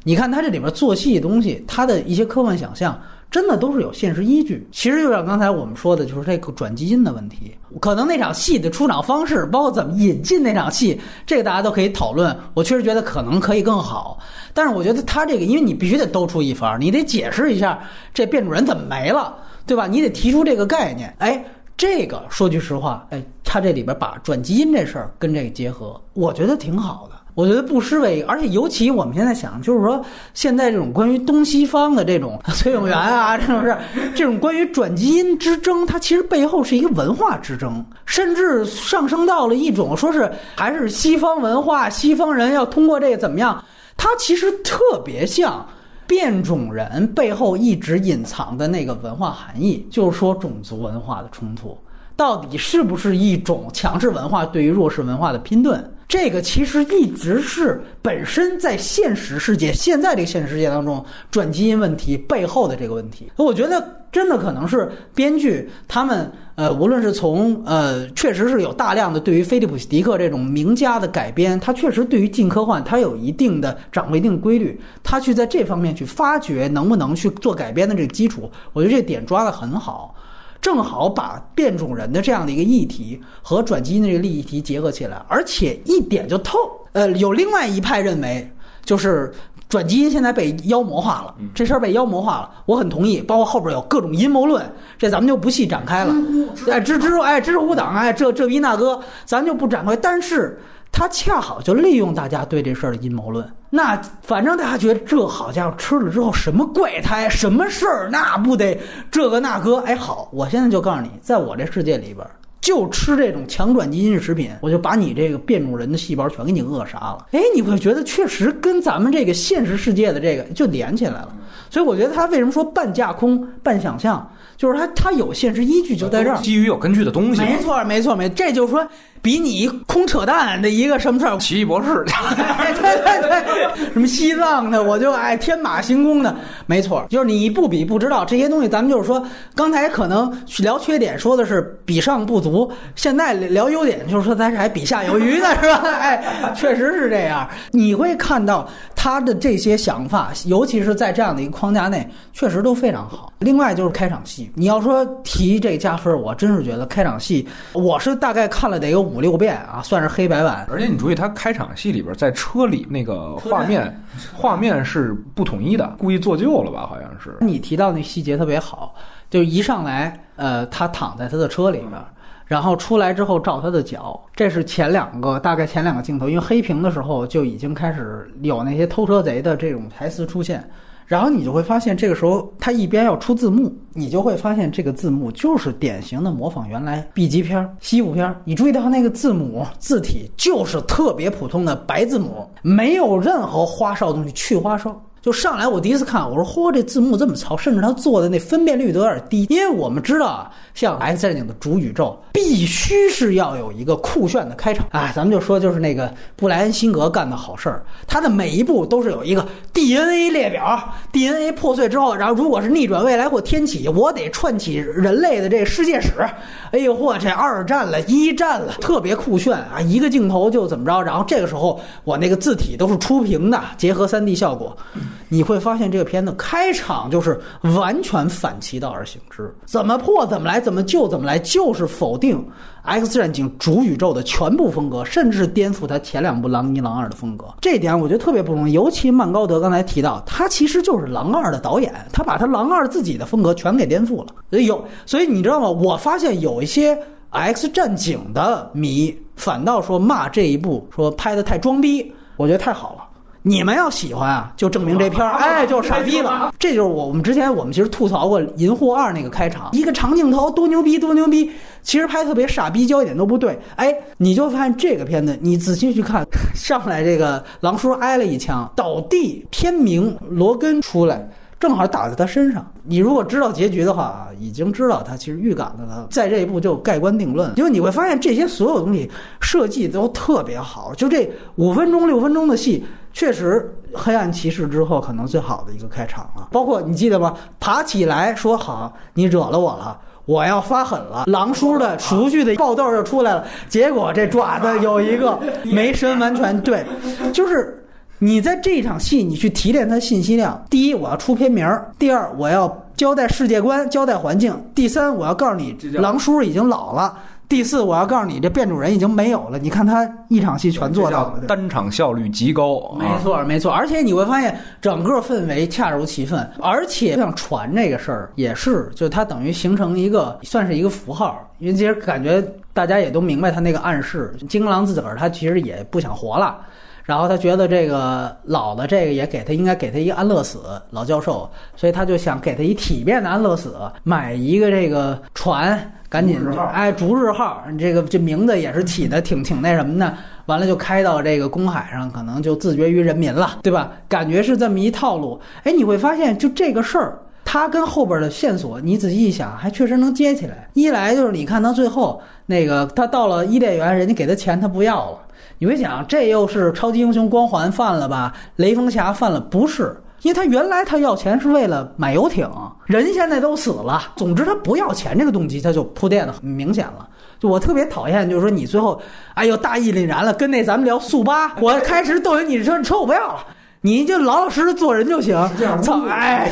你看它这里面做戏的东西，它的一些科幻想象。真的都是有现实依据。其实就像刚才我们说的，就是这个转基因的问题。可能那场戏的出场方式，包括怎么引进那场戏，这个大家都可以讨论。我确实觉得可能可以更好。但是我觉得他这个，因为你必须得兜出一番，你得解释一下这变种人怎么没了，对吧？你得提出这个概念。哎，这个说句实话，哎，他这里边把转基因这事儿跟这个结合，我觉得挺好的。我觉得不失为，而且尤其我们现在想，就是说现在这种关于东西方的这种 崔永元啊，这种是这种关于转基因之争，它其实背后是一个文化之争，甚至上升到了一种说是还是西方文化，西方人要通过这个怎么样？它其实特别像变种人背后一直隐藏的那个文化含义，就是说种族文化的冲突到底是不是一种强势文化对于弱势文化的拼盾？这个其实一直是本身在现实世界，现在这个现实世界当中转基因问题背后的这个问题。我觉得真的可能是编剧他们呃，无论是从呃，确实是有大量的对于菲利普·迪克这种名家的改编，他确实对于近科幻他有一定的掌握一定规律，他去在这方面去发掘能不能去做改编的这个基础，我觉得这点抓得很好。正好把变种人的这样的一个议题和转基因的这个议题结合起来，而且一点就透。呃，有另外一派认为，就是转基因现在被妖魔化了，这事儿被妖魔化了。我很同意，包括后边有各种阴谋论，这咱们就不细展开了。哎，支支哎，支持虎党哎，这这逼那哥，咱就不展开。但是。他恰好就利用大家对这事儿的阴谋论，那反正大家觉得这好家伙吃了之后什么怪胎，什么事儿，那不得这个那个？哎，好，我现在就告诉你，在我这世界里边，就吃这种强转基因食品，我就把你这个变种人的细胞全给你扼杀了。哎，你会觉得确实跟咱们这个现实世界的这个就连起来了。所以我觉得他为什么说半架空半想象，就是他他有现实依据就在这儿，基于有根据的东西。没错，没错，没，这就是说。比你空扯淡的一个什么事儿？奇异博士，对 对对，什么西藏的，我就爱天马行空的，没错，就是你不比不知道这些东西。咱们就是说，刚才可能聊缺点说的是比上不足，现在聊优点就是说咱是还比下有余的是吧？哎，确实是这样。你会看到他的这些想法，尤其是在这样的一个框架内，确实都非常好。另外就是开场戏，你要说提这加分，我真是觉得开场戏，我是大概看了得有。五六遍啊，算是黑白版。而且你注意，他开场戏里边在车里那个画面，画面是不统一的，故意做旧了吧？好像是。你提到那细节特别好，就一上来，呃，他躺在他的车里面，然后出来之后照他的脚，这是前两个大概前两个镜头，因为黑屏的时候就已经开始有那些偷车贼的这种台词出现。然后你就会发现，这个时候它一边要出字幕，你就会发现这个字幕就是典型的模仿原来 B 级片、西部片。你注意到那个字母字体就是特别普通的白字母，没有任何花哨东西，去花哨。就上来我第一次看，我说嚯，这字幕这么糙，甚至他做的那分辨率都有点低，因为我们知道啊，像《X 战警》的主宇宙必须是要有一个酷炫的开场。哎，咱们就说就是那个布莱恩辛格干的好事儿，他的每一步都是有一个 DNA 列表，DNA 破碎之后，然后如果是逆转未来或天启，我得串起人类的这个世界史。哎呦嚯，这二战了，一战了，特别酷炫啊！一个镜头就怎么着，然后这个时候我那个字体都是出屏的，结合 3D 效果，你会发现这个片子开场就是完全反其道而行之，怎么破怎么来，怎么救怎么来，就是否定 X 战警主宇宙的全部风格，甚至是颠覆他前两部《狼一》《狼二》的风格。这点我觉得特别不容易，尤其曼高德刚才提到，他其实就是《狼二》的导演，他把他《狼二》自己的风格全给颠覆了。所以有，所以你知道吗？我发现有一些 X 战警的迷反倒说骂这一部说拍的太装逼，我觉得太好了。你们要喜欢啊，就证明这片儿，哎，就是傻逼了。这就是我我们之前我们其实吐槽过《银护二》那个开场，一个长镜头多牛逼多牛逼，其实拍特别傻逼，焦点都不对。哎，你就发现这个片子，你仔细去看，上来这个狼叔挨了一枪倒地，片名罗根出来。正好打在他身上。你如果知道结局的话啊，已经知道他其实预感了在这一步就盖棺定论。因为你会发现这些所有东西设计都特别好。就这五分钟六分钟的戏，确实黑暗骑士之后可能最好的一个开场了。包括你记得吗？爬起来说好，你惹了我了。我要发狠了，狼叔的熟悉的爆豆就出来了，结果这爪子有一个没伸完全对，就是。你在这场戏，你去提炼它信息量。第一，我要出片名儿；第二，我要交代世界观、交代环境；第三，我要告诉你，狼叔已经老了；第四，我要告诉你，这变种人已经没有了。你看他一场戏全做到了，单场效率极高。没错，没错。而且你会发现，整个氛围恰如其分。而且像船这个事儿，也是，就它等于形成一个，算是一个符号。因为其实感觉大家也都明白他那个暗示，金刚狼自个儿他其实也不想活了。然后他觉得这个老的这个也给他应该给他一个安乐死，老教授，所以他就想给他一体面的安乐死，买一个这个船，赶紧哎，逐日号，这个这名字也是起的挺挺那什么的，完了就开到这个公海上，可能就自绝于人民了，对吧？感觉是这么一套路。哎，你会发现就这个事儿，他跟后边的线索，你仔细一想，还确实能接起来。一来就是你看到最后那个他到了伊甸园，人家给他钱，他不要了。你会想，这又是超级英雄光环犯了吧？雷锋侠犯了？不是，因为他原来他要钱是为了买游艇，人现在都死了。总之，他不要钱这个动机，他就铺垫的很明显了。就我特别讨厌，就是说你最后，哎呦大义凛然了，跟那咱们聊速八，我开始逗你车车我不要了，你就老老实实做人就行。操，哎，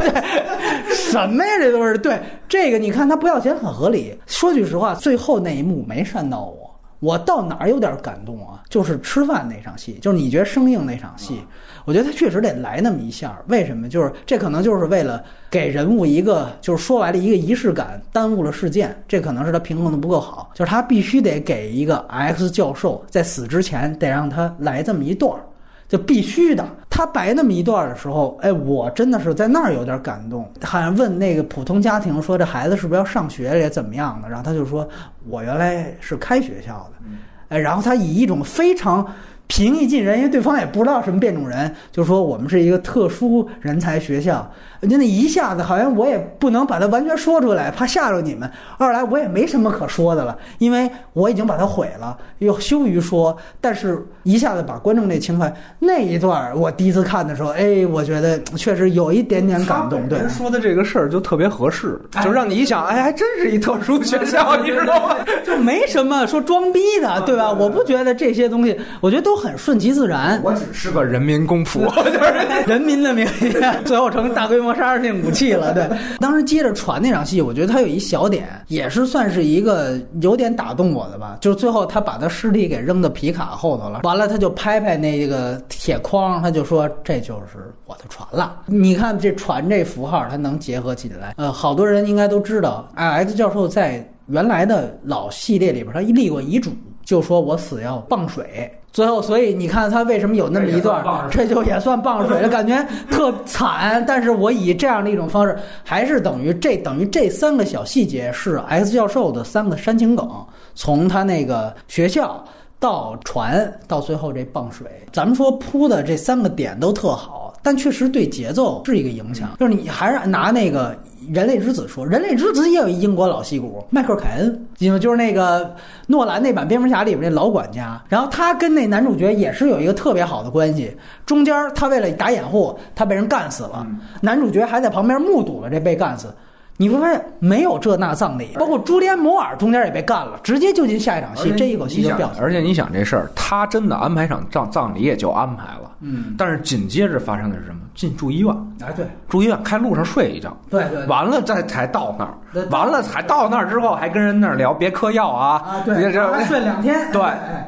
对，什么呀？这都是对这个，你看他不要钱很合理。说句实话，最后那一幕没煽到我。我到哪儿有点感动啊？就是吃饭那场戏，就是你觉得生硬那场戏，我觉得他确实得来那么一下。为什么？就是这可能就是为了给人物一个，就是说白了一个仪式感，耽误了事件。这可能是他平衡的不够好，就是他必须得给一个 X 教授在死之前得让他来这么一段儿。就必须的。他白那么一段的时候，哎，我真的是在那儿有点感动。好像问那个普通家庭说，这孩子是不是要上学也怎么样的？然后他就说，我原来是开学校的，哎，然后他以一种非常。平易近人，因为对方也不知道什么变种人，就说我们是一个特殊人才学校。就那一下子，好像我也不能把它完全说出来，怕吓着你们。二来我也没什么可说的了，因为我已经把它毁了，又羞于说。但是一下子把观众那情怀那一段，我第一次看的时候，哎，我觉得确实有一点点感动。对，说的这个事儿就特别合适，就让你一想，哎，还真是一特殊学校，你知道吗？就没什么说装逼的，对吧？我不觉得这些东西，我觉得都。很顺其自然，我只是个人民公仆，就是人民的名义，最后成大规模杀伤性武器了。对，当时接着传那场戏，我觉得他有一小点，也是算是一个有点打动我的吧。就是最后他把他尸体给扔到皮卡后头了，完了他就拍拍那个铁框，他就说这就是我的船了。你看这船这符号，它能结合起来。呃，好多人应该都知道，X 教授在原来的老系列里边，他立过遗嘱，就说我死要傍水。最后，所以你看他为什么有那么一段，这就也算傍水了，感觉特惨。但是我以这样的一种方式，还是等于这等于这三个小细节是 X 教授的三个煽情梗，从他那个学校到船到最后这傍水，咱们说铺的这三个点都特好。但确实对节奏是一个影响。就是你还是拿那个。人类之子说，人类之子也有一英国老戏骨迈克尔凯恩，因为就是那个诺兰那版蝙蝠侠里边那老管家，然后他跟那男主角也是有一个特别好的关系。中间他为了打掩护，他被人干死了，男主角还在旁边目睹了这被干死。你会发现没有这那葬礼，包括朱利安摩尔中间也被干了，直接就进下一场戏，这一口气就掉。而且你想这事儿，他真的安排场葬葬礼也就安排了，嗯，但是紧接着发生的是什么？进住医院，哎，对，住医院开路上睡一觉，对对，完了再才到那儿，完了才到那儿之后还跟人那儿聊别嗑药啊，啊，对，这睡两天，对，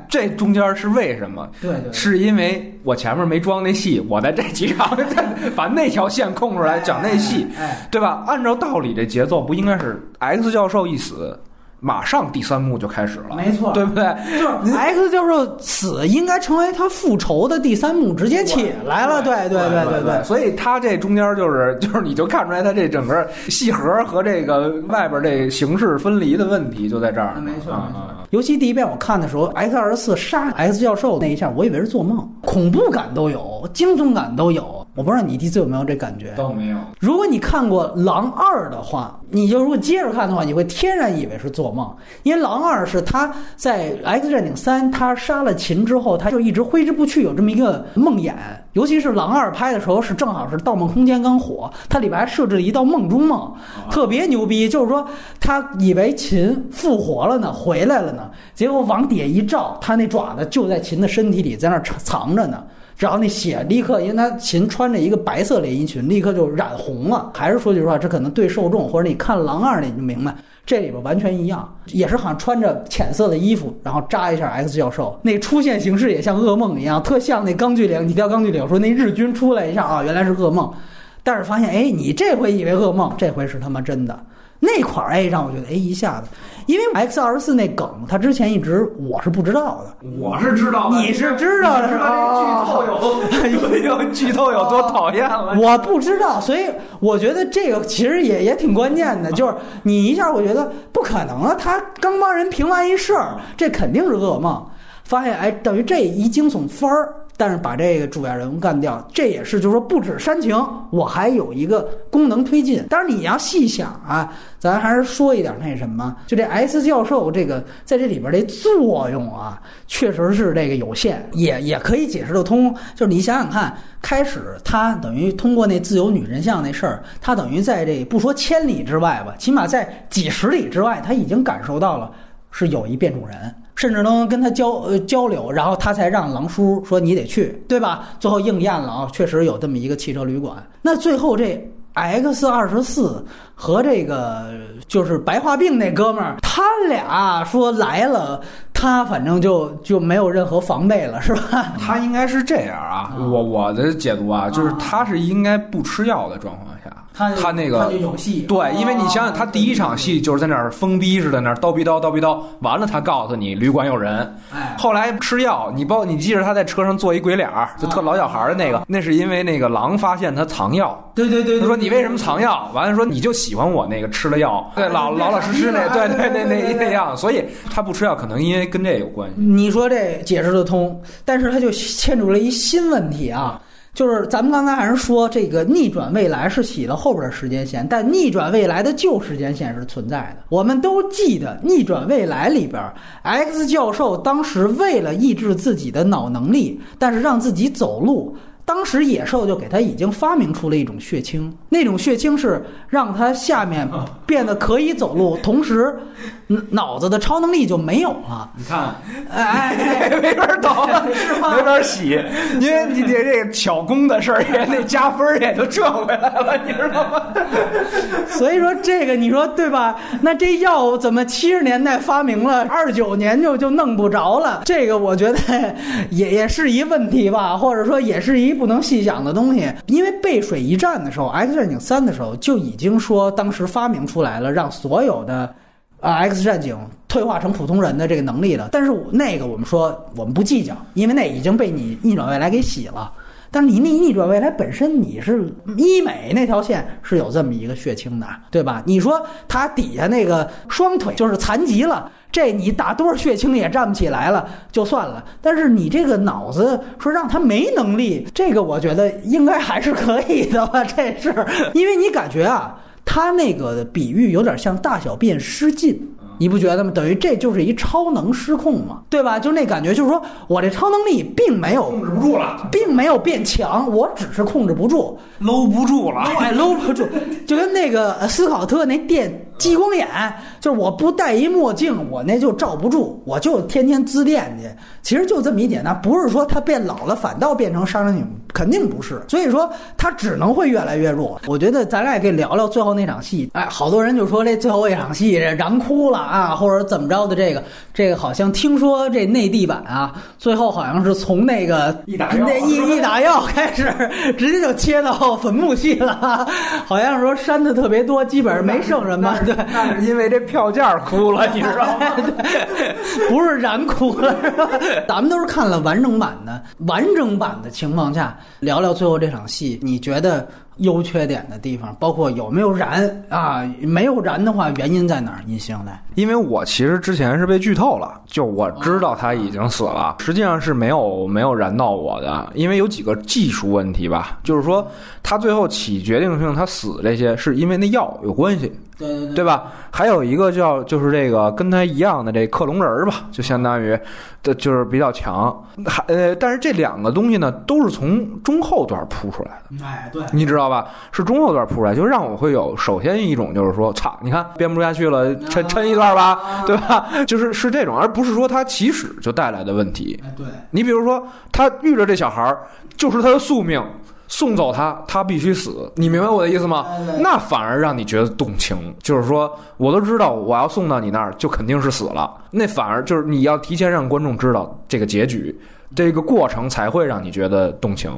这中间是为什么？对对，是因为我前面没装那戏，我在这几场 把那条线空出来讲那戏，哎，对吧？按照道理这节奏不应该是 X 教授一死。马上第三幕就开始了，没错，对不对？就是 X 教授死应该成为他复仇的第三幕，直接起来了。对对对对对，所以他这中间就是 就是，你就看出来他这整个戏核和这个外边这形式分离的问题就在这儿。没错，尤其第一遍我看的时候，X 二十四杀 X 教授那一下，我以为是做梦，恐怖感都有，惊悚感都有。我不知道你第一次有没有这感觉？倒没有。如果你看过《狼二》的话，你就如果接着看的话，你会天然以为是做梦，因为《狼二》是他在《X 战警三》他杀了秦之后，他就一直挥之不去，有这么一个梦魇。尤其是《狼二》拍的时候，是正好是《盗梦空间》刚火，它里边还设置了一道梦中梦，特别牛逼。就是说，他以为秦复活了呢，回来了呢，结果往底下一照，他那爪子就在秦的身体里，在那藏藏着呢。然后那血立刻，因为他秦穿着一个白色连衣裙，立刻就染红了。还是说句实话，这可能对受众，或者你看《狼二》那你就明白，这里边完全一样，也是好像穿着浅色的衣服，然后扎一下 X 教授，那出现形式也像噩梦一样，特像那钢锯岭。你调钢锯岭说那日军出来一下啊，原来是噩梦，但是发现哎，你这回以为噩梦，这回是他妈真的。那块儿哎，让我觉得哎一下子，因为 X 二十四那梗，他之前一直我是不知道的，我是知道的，你是知道的，是吧？剧透 有有剧透有多讨厌了？我不知道，所以我觉得这个其实也也挺关键的，就是你一下我觉得不可能啊，他刚帮人评完一事儿，这肯定是噩梦，发现哎，等于这一惊悚翻儿。但是把这个主要人物干掉，这也是就是说不止煽情，我还有一个功能推进。但是你要细想啊，咱还是说一点那什么，就这 S 教授这个在这里边这作用啊，确实是这个有限，也也可以解释得通。就是你想想看，开始他等于通过那自由女神像那事儿，他等于在这不说千里之外吧，起码在几十里之外，他已经感受到了是有一变种人。甚至能跟他交呃交流，然后他才让狼叔说你得去，对吧？最后应验了啊，确实有这么一个汽车旅馆。那最后这 X 二十四和这个就是白化病那哥们儿，他俩说来了，他反正就就没有任何防备了，是吧？他应该是这样啊，我我的解读啊，就是他是应该不吃药的状况。他那个对，因为你想想，他第一场戏就是在那儿疯逼似的，那儿叨逼叨叨逼叨，完了他告诉你旅馆有人，后来吃药，你包你记着他在车上做一鬼脸儿，就特老小孩的那个，那是因为那个狼发现他藏药，对对对，他说你为什么藏药？完了说你就喜欢我那个吃了药，对老老老实实那，对对那那那样，所以他不吃药可能因为跟这有关系。你说这解释得通，但是他就牵出了一新问题啊。就是咱们刚才还是说这个逆转未来是洗了后边的时间线，但逆转未来的旧时间线是存在的。我们都记得逆转未来里边，X 教授当时为了抑制自己的脑能力，但是让自己走路。当时野兽就给他已经发明出了一种血清，那种血清是让他下面变得可以走路，同时脑子的超能力就没有了。你看，哎，没法倒，没法洗，因为你这这个巧工的事儿也得加分，也就赚回来了，你知道吗？所以说这个你说对吧？那这药怎么七十年代发明了，二九年就就弄不着了？这个我觉得也也是一问题吧，或者说也是一。不能细想的东西，因为背水一战的时候，《X 战警三》的时候就已经说，当时发明出来了，让所有的啊 X 战警退化成普通人的这个能力了。但是那个我们说我们不计较，因为那已经被你逆转未来给洗了。但是你逆逆转未来本身你是医美那条线是有这么一个血清的，对吧？你说他底下那个双腿就是残疾了。这你打多少血清也站不起来了，就算了。但是你这个脑子说让他没能力，这个我觉得应该还是可以的吧？这是因为你感觉啊，他那个比喻有点像大小便失禁。你不觉得吗？等于这就是一超能失控嘛，对吧？就那感觉，就是说我这超能力并没有控制不住了，并没有变强，我只是控制不住，搂不住了，哎，搂不住，就跟那个斯考特那电激光眼，就是我不戴一墨镜，我那就罩不住，我就天天自恋去。其实就这么一点呢，不是说他变老了反倒变成杀人女，肯定不是。所以说他只能会越来越弱。我觉得咱俩也可以聊聊最后那场戏。哎，好多人就说这最后一场戏这燃哭了。啊，或者怎么着的这个，这个好像听说这内地版啊，最后好像是从那个一打药，一一打药开始，直接就切到坟墓戏了，好像说删的特别多，基本上没剩什么。对，那是因为这票价哭了，你知道吗？不是燃哭了，是吧？咱们都是看了完整版的，完整版的情况下聊聊最后这场戏，你觉得？优缺点的地方，包括有没有燃啊？没有燃的话，原因在哪儿？你兄弟，因为我其实之前是被剧透了，就我知道他已经死了，实际上是没有没有燃到我的，因为有几个技术问题吧，就是说他最后起决定性他死这些，是因为那药有关系。对对吧？还有一个叫就是这个跟他一样的这克隆人吧，就相当于的就是比较强。还呃，但是这两个东西呢，都是从中后段铺出来的。哎，对，你知道吧？是中后段铺出来，就让我会有首先一种就是说，操，你看编不下去了，抻抻一段吧，对吧？就是是这种，而不是说他起始就带来的问题。对，你比如说他遇着这小孩儿，就是他的宿命。送走他，他必须死。你明白我的意思吗？那反而让你觉得动情，就是说，我都知道我要送到你那儿，就肯定是死了。那反而就是你要提前让观众知道这个结局，这个过程才会让你觉得动情。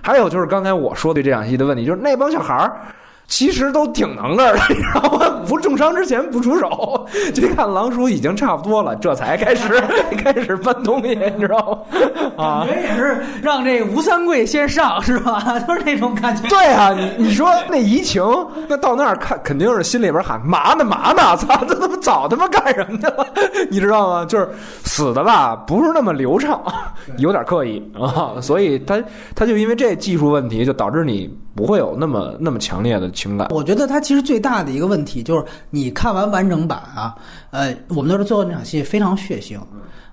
还有就是刚才我说的这场戏的问题，就是那帮小孩儿。其实都挺能的，你知道吗？不重伤之前不出手，就看狼叔已经差不多了，这才开始 开始搬东西，你知道吗？啊，感觉也是让这吴三桂先上是吧？就是那种感觉。对啊，你你说那移情，那到那儿看肯定是心里边喊麻呢麻呢，操，这他妈早他妈干什么去了？你知道吗？就是死的吧，不是那么流畅，有点刻意啊，所以他他就因为这技术问题，就导致你不会有那么那么强烈的。情感，我觉得它其实最大的一个问题就是，你看完完整版啊，呃，我们都是最后那场戏非常血腥，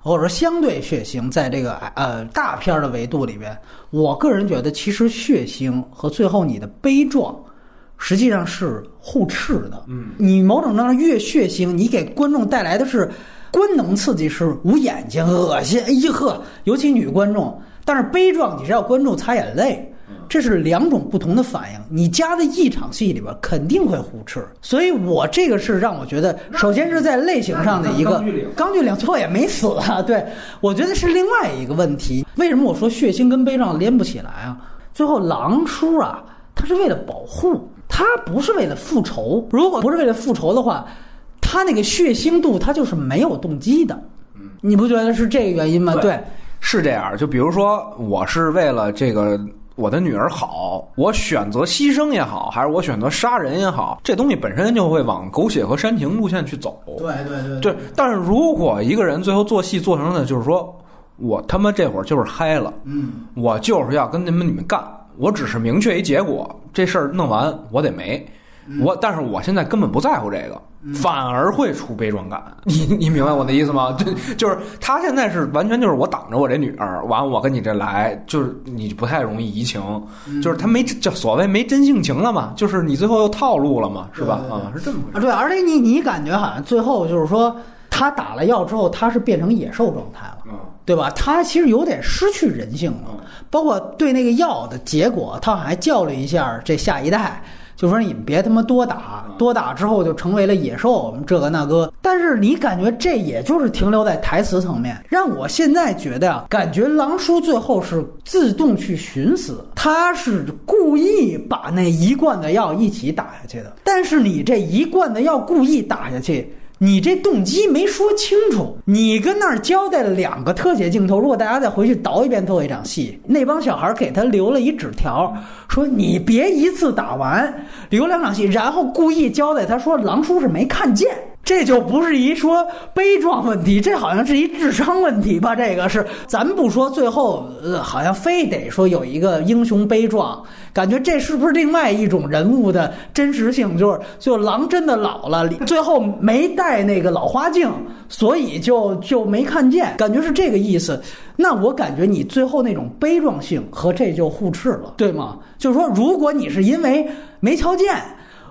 或者说相对血腥，在这个呃大片的维度里边，我个人觉得其实血腥和最后你的悲壮实际上是互斥的。嗯，你某种程度上越血腥，你给观众带来的是官能刺激，是捂眼睛、恶心，哎呀呵，尤其女观众，但是悲壮你是要观众擦眼泪。这是两种不同的反应，你加在一场戏里边肯定会互斥，所以我这个是让我觉得，首先是在类型上的一个钢锯岭最后也没死啊，对我觉得是另外一个问题。为什么我说血腥跟悲壮连不起来啊？最后狼叔啊，他是为了保护，他不是为了复仇。如果不是为了复仇的话，他那个血腥度他就是没有动机的。你不觉得是这个原因吗？对，是这样。就比如说，我是为了这个。我的女儿好，我选择牺牲也好，还是我选择杀人也好，这东西本身就会往狗血和煽情路线去走。对对对，对。但是如果一个人最后做戏做成了，就是说我他妈这会儿就是嗨了，嗯，我就是要跟你们你们干，我只是明确一结果，这事儿弄完我得没。我，但是我现在根本不在乎这个，反而会出悲壮感。你你明白我的意思吗？就就是他现在是完全就是我挡着我这女儿，完我跟你这来，就是你不太容易移情，就是他没这所谓没真性情了嘛，就是你最后又套路了嘛，是吧？啊，是这么回事。对，而且你你感觉好像最后就是说他打了药之后，他是变成野兽状态了，对吧？他其实有点失去人性了，包括对那个药的结果，他好像还教了一下这下一代。就说你们别他妈多打，多打之后就成为了野兽，这个那个。但是你感觉这也就是停留在台词层面，让我现在觉得啊，感觉狼叔最后是自动去寻死，他是故意把那一罐的药一起打下去的。但是你这一罐的药故意打下去。你这动机没说清楚，你跟那儿交代了两个特写镜头。如果大家再回去倒一遍最后一场戏，那帮小孩给他留了一纸条，说你别一次打完，留两场戏，然后故意交代他说狼叔是没看见。这就不是一说悲壮问题，这好像是一智商问题吧？这个是，咱不说最后，呃，好像非得说有一个英雄悲壮，感觉这是不是另外一种人物的真实性？就是，就狼真的老了，最后没戴那个老花镜，所以就就没看见，感觉是这个意思。那我感觉你最后那种悲壮性和这就互斥了，对吗？就是说，如果你是因为没瞧见。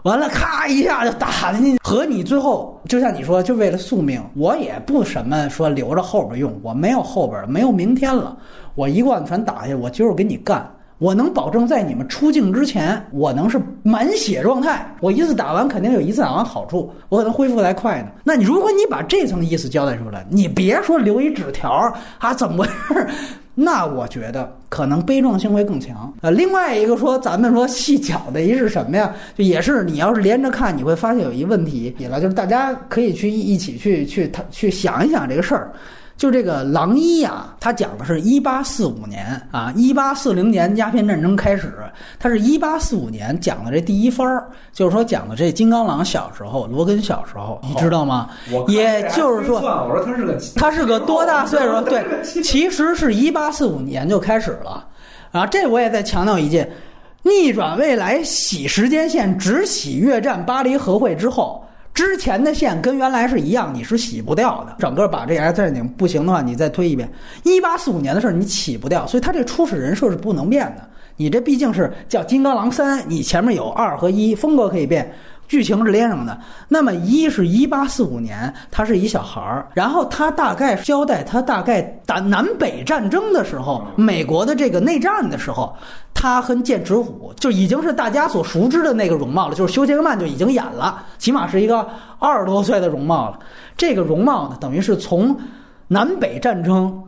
完了，咔一下就打进去，和你最后就像你说，就为了宿命，我也不什么说留着后边用，我没有后边，没有明天了，我一贯全打下，我今儿跟你干，我能保证在你们出境之前，我能是满血状态，我一次打完肯定有一次打完好处，我可能恢复还快呢。那你如果你把这层意思交代出来，你别说留一纸条啊，怎么回事？那我觉得可能悲壮性会更强。呃，另外一个说，咱们说细巧的一是什么呀？就也是你要是连着看，你会发现有一问题，了，就是大家可以去一起去去谈去想一想这个事儿。就这个狼一呀，他讲的是一八四五年啊，一八四零年鸦片战争开始，他是一八四五年讲的这第一番儿，就是说讲的这金刚狼小时候，罗根小时候，你知道吗？也就是说，我说他是个他是个多大岁数？对，其实是一八四五年就开始了啊。这我也再强调一件，逆转未来洗时间线，只洗越战巴黎和会之后。之前的线跟原来是一样，你是洗不掉的。整个把这 S 战警不行的话，你再推一遍，一八四五年的事儿你洗不掉，所以它这初始人设是不能变的。你这毕竟是叫金刚狼三，你前面有二和一，风格可以变。剧情是连上的，那么一是一八四五年，他是一小孩儿，然后他大概交代他大概打南北战争的时候，美国的这个内战的时候，他和剑齿虎就已经是大家所熟知的那个容貌了，就是休杰克曼就已经演了，起码是一个二十多岁的容貌了。这个容貌呢，等于是从南北战争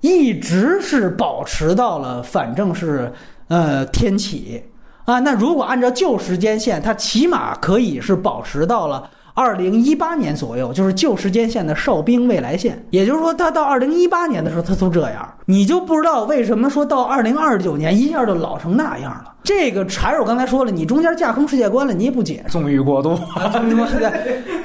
一直是保持到了，反正是呃天启。啊，那如果按照旧时间线，它起码可以是保持到了二零一八年左右，就是旧时间线的哨兵未来线。也就是说，他到二零一八年的时候，他都这样，你就不知道为什么说到二零二九年一下就老成那样了。这个还是我刚才说了，你中间架空世界观了，你也不解释。纵欲过度，纵欲过度，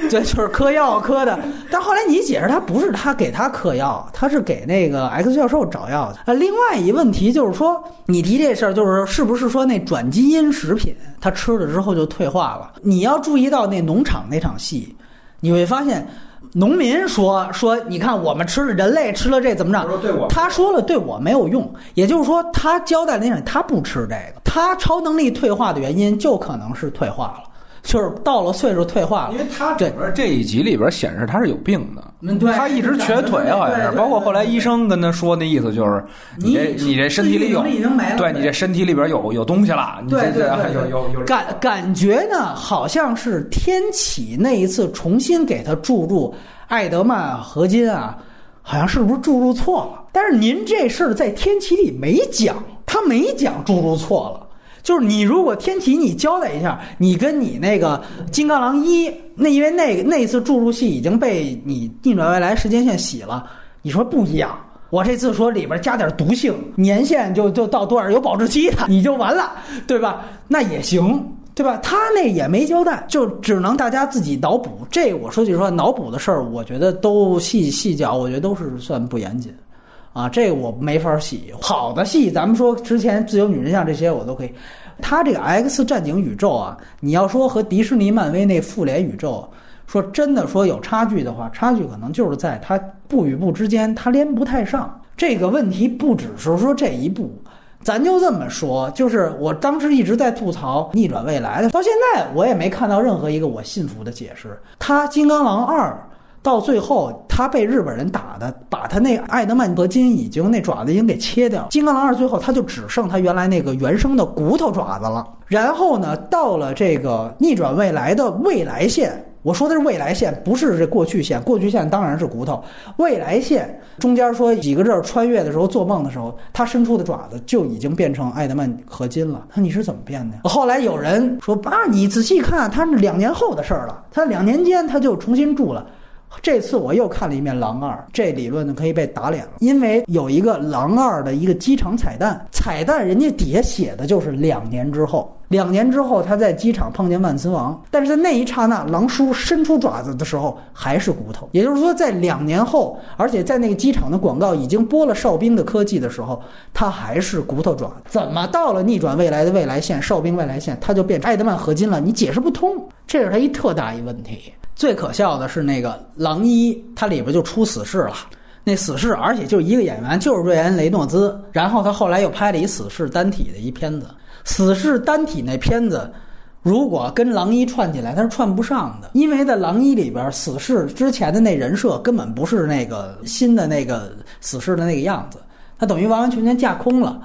这就是嗑药嗑的。但后来你解释，他不是他给他嗑药，他是给那个 X 教授找药的。啊，另外一问题就是说，你提这事儿，就是是不是说那转基因食品他吃了之后就退化了？你要注意到那农场那场戏，你会发现。农民说说，你看我们吃了人类吃了这怎么着？他说了对我没有用，也就是说他交代那场他不吃这个，他超能力退化的原因就可能是退化了。就是到了岁数退化了，因为他整个这一集里边显示他是有病的，他一直瘸腿好像是，包括后来医生跟他说那意思就是你这你这身体里有，对你这身体里边有有东西了，对对对，有有有。感感觉呢，好像是天启那一次重新给他注入爱德曼合金啊，好像是不是注入错了？但是您这事儿在天启里没讲，他没讲注入错了。就是你如果天启，你交代一下，你跟你那个金刚狼一，那因为那那次注入器已经被你逆转未来时间线洗了，你说不一样。我这次说里边加点毒性，年限就就到多少有保质期的，你就完了，对吧？那也行，对吧？他那也没交代，就只能大家自己脑补。这我说句实话，脑补的事儿，我觉得都细细讲，我觉得都是算不严谨。啊，这个我没法洗。好的戏，咱们说之前自由女神像这些我都可以。他这个 X 战警宇宙啊，你要说和迪士尼、漫威那复联宇宙，说真的说有差距的话，差距可能就是在它部与部之间它连不太上。这个问题不只是说这一部，咱就这么说，就是我当时一直在吐槽逆转未来的，到现在我也没看到任何一个我信服的解释。他金刚狼二。到最后，他被日本人打的，把他那艾德曼合金已经那爪子已经给切掉了。金刚狼二最后他就只剩他原来那个原生的骨头爪子了。然后呢，到了这个逆转未来的未来线，我说的是未来线，不是这过去线。过去线当然是骨头，未来线中间说几个字穿越的时候做梦的时候，他伸出的爪子就已经变成艾德曼合金了。那你是怎么变的呀？后来有人说啊，你仔细看，他是两年后的事儿了，他两年间他就重新铸了。这次我又看了一遍《狼二》，这理论呢可以被打脸了，因为有一个《狼二》的一个机场彩蛋，彩蛋人家底下写的就是两年之后。两年之后，他在机场碰见万磁王，但是在那一刹那，狼叔伸出爪子的时候还是骨头。也就是说，在两年后，而且在那个机场的广告已经播了哨兵的科技的时候，他还是骨头爪。怎么到了逆转未来的未来线，哨兵未来线，他就变成艾德曼合金了？你解释不通，这是他一特大一问题。最可笑的是那个狼一，它里边就出死侍了。那死侍，而且就一个演员，就是瑞恩·雷诺兹。然后他后来又拍了一死侍单体的一片子。死侍单体那片子，如果跟狼一串起来，它是串不上的，因为在狼一里边，死侍之前的那人设根本不是那个新的那个死侍的那个样子，它等于完完全全架空了。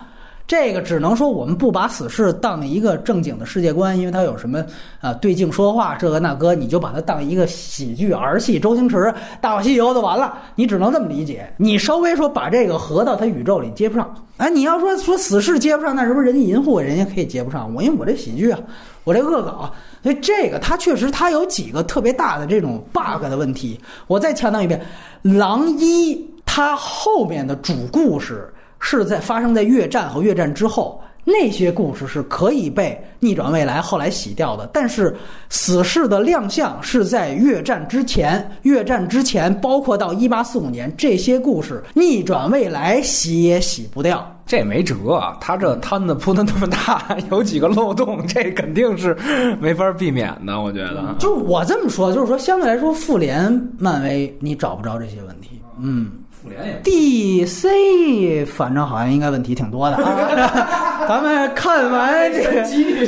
这个只能说我们不把死侍当一个正经的世界观，因为它有什么啊对镜说话这个那个，你就把它当一个喜剧儿戏，周星驰《大话西游》就完了，你只能这么理解。你稍微说把这个合到它宇宙里接不上，哎，你要说说死侍接不上，那是不是人家银护人家可以接不上？我因为我这喜剧啊，我这恶搞，所以这个它确实它有几个特别大的这种 bug 的问题。我再强调一遍，《狼一》它后面的主故事。是在发生在越战和越战之后，那些故事是可以被逆转未来后来洗掉的。但是死侍的亮相是在越战之前，越战之前包括到一八四五年，这些故事逆转未来洗也洗不掉。这没辙，他这摊子铺的那么大，有几个漏洞，这肯定是没法避免的。我觉得，就我这么说，就是说相对来说，复联、漫威你找不着这些问题。嗯。D C 反正好像应该问题挺多的啊，咱们看完这个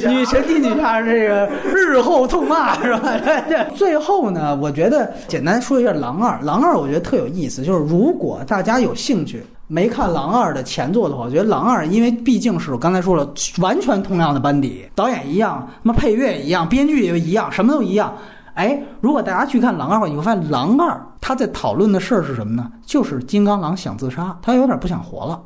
女神机女侠这个日后痛骂是吧？最后呢，我觉得简单说一下《狼二》，《狼二》我觉得特有意思，就是如果大家有兴趣没看《狼二》的前作的话，我觉得《狼二》因为毕竟是我刚才说了，完全同样的班底，导演一样，那么配乐一样，编剧也一样，什么都一样。哎，如果大家去看《狼二》，你会发现《狼二》他在讨论的事儿是什么呢？就是金刚狼想自杀，他有点不想活了。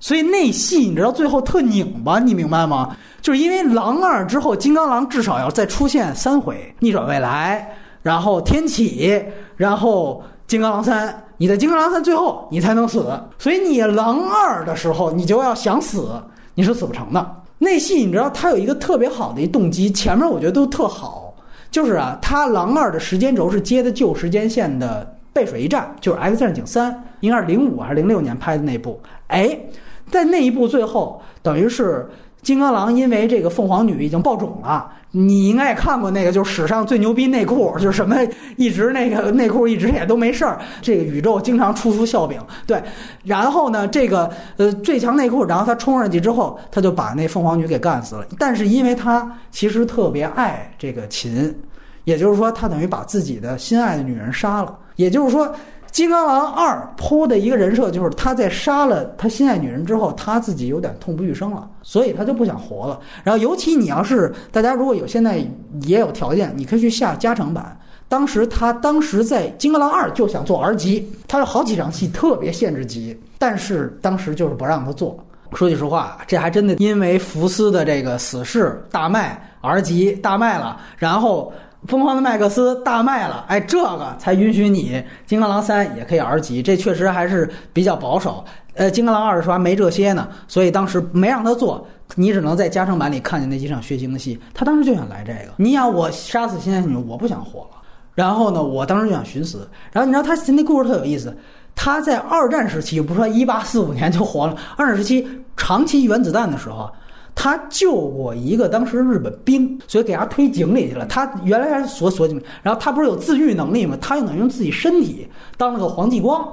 所以那戏你知道最后特拧巴，你明白吗？就是因为《狼二》之后，金刚狼至少要再出现三回逆转未来，然后天启，然后金刚狼三。你在金刚狼三最后你才能死，所以你《狼二》的时候你就要想死，你是死不成的。那戏你知道它有一个特别好的一动机，前面我觉得都特好。就是啊，他《狼二》的时间轴是接的旧时间线的背水一战，就是《X 战警三》，应该是零五还是零六年拍的那部。哎，在那一部最后，等于是金刚狼因为这个凤凰女已经爆种了。你应该也看过那个，就是史上最牛逼内裤，就是什么一直那个内裤一直也都没事儿。这个宇宙经常出出笑柄，对。然后呢，这个呃最强内裤，然后他冲上去之后，他就把那凤凰女给干死了。但是因为他其实特别爱这个琴，也就是说，他等于把自己的心爱的女人杀了。也就是说。金刚狼二铺的一个人设就是他在杀了他心爱女人之后，他自己有点痛不欲生了，所以他就不想活了。然后，尤其你要是大家如果有现在也有条件，你可以去下加长版。当时他当时在金刚狼二就想做 R 级，他有好几场戏特别限制级，但是当时就是不让他做。说句实话，这还真的因为福斯的这个死侍大卖 R 级大卖了，然后。疯狂的麦克斯大卖了，哎，这个才允许你《金刚狼三》也可以 R 级，这确实还是比较保守。呃，《金刚狼二》是吧？没这些呢，所以当时没让他做，你只能在加长版里看见那几场血腥的戏。他当时就想来这个，你想我杀死心爱女，我不想活了。然后呢，我当时就想寻死。然后你知道他那故事特有意思，他在二战时期，不说一八四五年就活了，二战时期长期原子弹的时候。他救过一个当时日本兵，所以给他推井里去了。他原来还是锁锁井，然后他不是有自愈能力吗？他又能用自己身体当了个黄继光，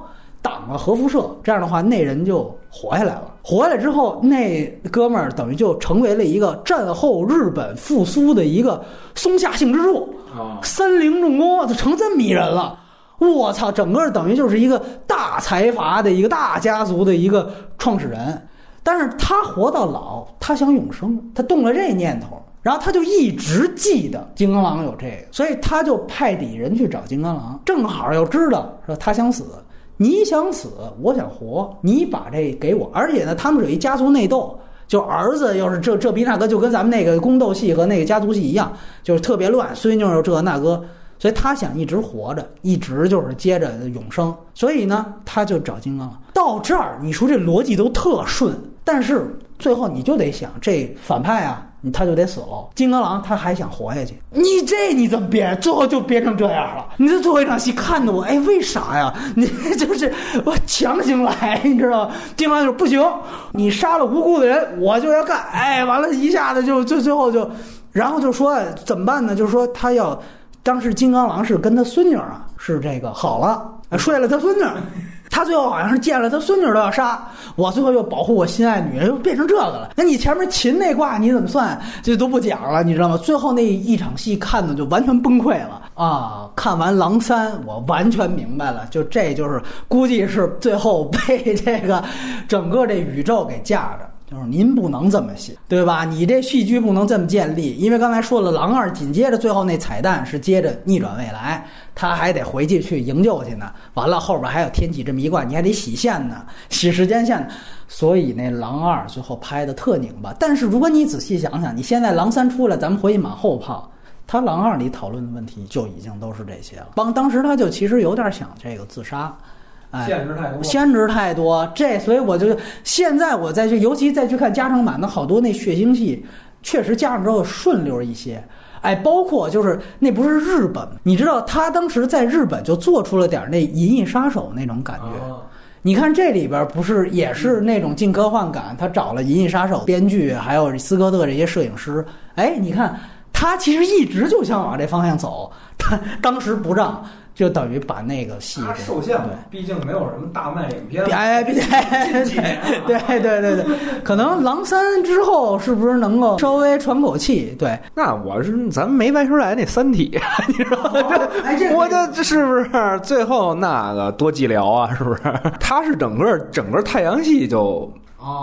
挡了核辐射。这样的话，那人就活下来了。活下来之后，那哥们儿等于就成为了一个战后日本复苏的一个松下幸之助啊，三菱重工就成这么一人了。我操，整个等于就是一个大财阀的一个大家族的一个创始人。但是他活到老，他想永生，他动了这念头，然后他就一直记得金刚狼有这个，所以他就派底人去找金刚狼，正好又知道说他想死，你想死，我想活，你把这给我，而且呢，他们有一家族内斗，就儿子又是这这逼那个，就跟咱们那个宫斗戏和那个家族戏一样，就是特别乱，孙女又这那个，所以他想一直活着，一直就是接着永生。所以呢，他就找金刚狼。到这儿，你说这逻辑都特顺，但是最后你就得想，这反派啊，他就得死了。金刚狼他还想活下去，你这你怎么编？最后就编成这样了。你这最后一场戏看的我，哎，为啥呀？你就是我强行来，你知道吗？金刚就说不行，你杀了无辜的人，我就要干。哎，完了，一下子就就最后就，然后就说怎么办呢？就是说他要。当时金刚狼是跟他孙女啊，是这个好了，睡了他孙女，他最后好像是见了他孙女都要杀，我最后又保护我心爱女人，又变成这个了。那你前面秦那卦你怎么算？这都不讲了，你知道吗？最后那一场戏看的就完全崩溃了啊！看完狼三，我完全明白了，就这就是估计是最后被这个整个这宇宙给架着。就是您不能这么写，对吧？你这戏剧不能这么建立，因为刚才说了，狼二紧接着最后那彩蛋是接着逆转未来，他还得回去去营救去呢。完了后边还有天启这么一卦，你还得洗线呢，洗时间线。所以那狼二最后拍的特拧巴。但是如果你仔细想想，你现在狼三出来，咱们回去马后炮，他狼二里讨论的问题就已经都是这些了。帮当时他就其实有点想这个自杀。限制太多，限制太多，这所以我就现在我再去，尤其再去看加长版的好多那血腥戏，确实加上之后顺溜一些。哎，包括就是那不是日本，你知道他当时在日本就做出了点那《银翼杀手》那种感觉。你看这里边不是也是那种近科幻感？他找了《银翼杀手》编剧，还有斯科特这些摄影师。哎，你看他其实一直就想往这方向走，他当时不让。就等于把那个戏受限了，毕竟没有什么大卖影片。哎，毕竟 对对对对，可能狼三之后是不是能够稍微喘口气？对，那我是咱没拍出来那三体，你说这我这这是不是最后那个多寂寥啊？是不是？他是整个整个太阳系就。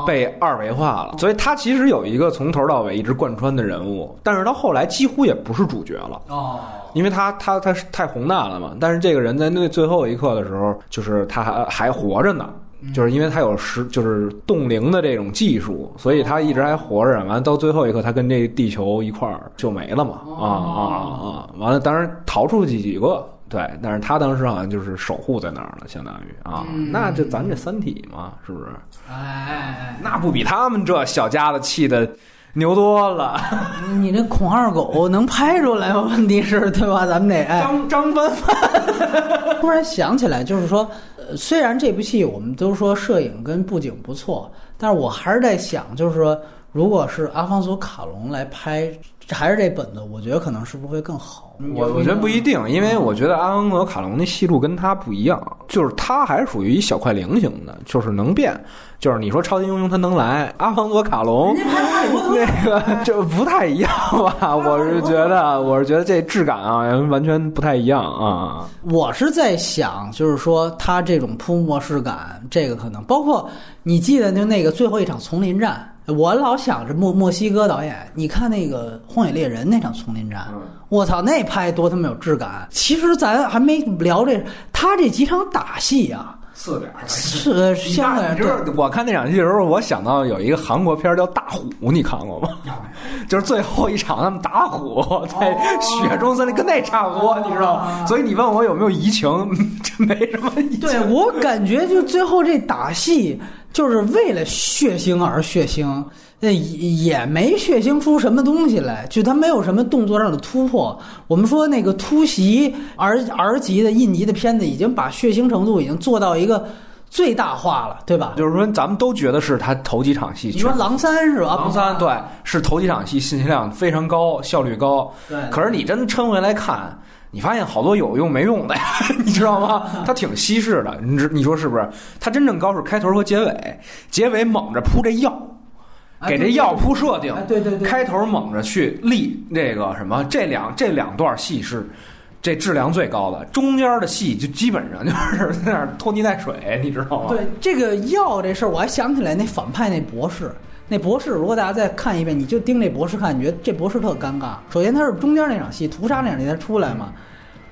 被二维化了，所以他其实有一个从头到尾一直贯穿的人物，但是到后来几乎也不是主角了哦，因为他他他是太宏大了嘛。但是这个人在那最后一刻的时候，就是他还还活着呢，就是因为他有时就是冻龄的这种技术，所以他一直还活着。完到最后一刻，他跟这地球一块儿就没了嘛啊啊啊！完了，当然逃出去几个。对，但是他当时好像就是守护在那儿了，相当于啊，那就咱这三体嘛，是不是？哎，那不比他们这小家子气的牛多了？你这孔二狗能拍出来吗？问题是，对吧？咱们得哎，张张帆帆 突然想起来，就是说，虽然这部戏我们都说摄影跟布景不错，但是我还是在想，就是说，如果是阿方索卡隆来拍。还是这本子，我觉得可能是不是会更好？我我觉得不一定，因为我觉得阿方索卡隆那戏路跟他不一样，就是他还属于一小块菱形的，就是能变。就是你说超级英雄他能来，阿方索卡隆那个就不太一样吧？我是觉得，我是觉得这质感啊，完全不太一样啊。我是在想，就是说他这种铺模式感，这个可能包括你记得就那个最后一场丛林战。我老想着墨墨西哥导演，你看那个《荒野猎人》那场丛林战，我操，那拍多他妈有质感！其实咱还没聊这，他这几场打戏啊，四点是相对。就是我看那场戏的时候，我想到有一个韩国片叫《大虎》，你看过吗？就是最后一场他们打虎在雪中森林，跟那差不多，你知道吗？所以你问我有没有移情，这没什么。对我感觉就最后这打戏。就是为了血腥而血腥，那也没血腥出什么东西来，就他没有什么动作上的突破。我们说那个突袭 R R 级的印尼的片子，已经把血腥程度已经做到一个最大化了，对吧？就是说，咱们都觉得是他头几场戏。你说《狼三》是吧？《狼三》对，是头几场戏信息量非常高，效率高。对。可是你真抻回来看。你发现好多有用没用的呀，你知道吗？它挺稀释的，你知你说是不是？它真正高是开头和结尾，结尾猛着铺这药，给这药铺设定。对对对。开头猛着去立这个什么，这两这两段戏是这质量最高的，中间的戏就基本上就是在那拖泥带水，你知道吗？对这个药这事儿，我还想起来那反派那博士。那博士，如果大家再看一遍，你就盯那博士看，你觉得这博士特尴尬。首先，他是中间那场戏屠杀那场戏才出来嘛，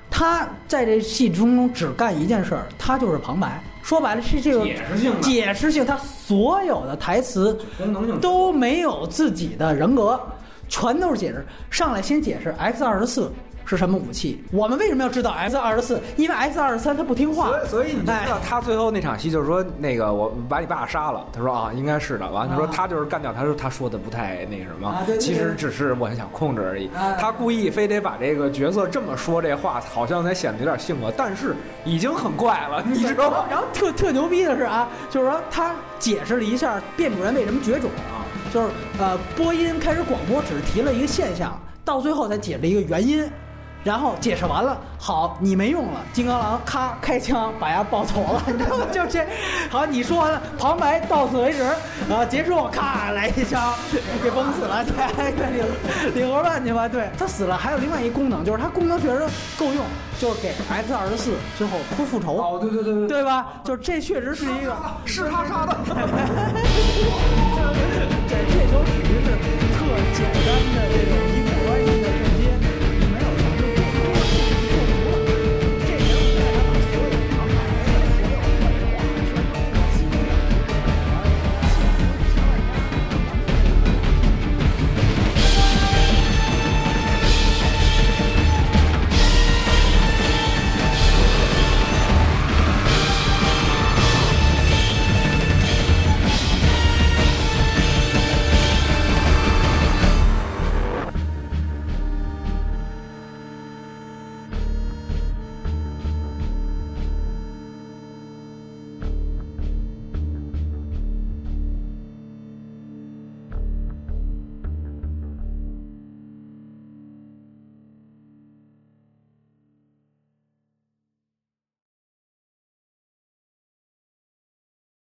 他在这戏中只干一件事儿，他就是旁白。说白了是这个解释性，解释性，他所有的台词功能性都没有自己的人格，全都是解释。上来先解释 X 二十四。是什么武器。我们为什么要知道 X 二十四？因为 X 二十三它不听话，所以所以你知道他最后那场戏就是说那个我把你爸杀了，他说啊应该是的，完了他说啊。他就是干掉，他说他说的不太那什么。其实只是我很想控制而已。啊，他故意非得把这个角色这么说这话，好像才显得有点性格，但是已经很怪了，你知道吗？然后特特牛逼的是啊，就是说他解释了一下变种人为什么绝种啊，就是呃播音开始广播只是提了一个现象，到最后才解释一个原因。然后解释完了，好，你没用了。金刚狼咔开枪把丫爆头了，你知道吗？就这，好，你说完了，旁白到此为止，啊，结束，咔来一枪，给崩死了，对，领领盒饭去吧。对他死了，还有另外一功能，就是他功能确实够用，就是给 X 二十四最后不复仇。哦，对对对对，对吧？就是这确实是一个，是他杀的。对，这都属于是特简单的这种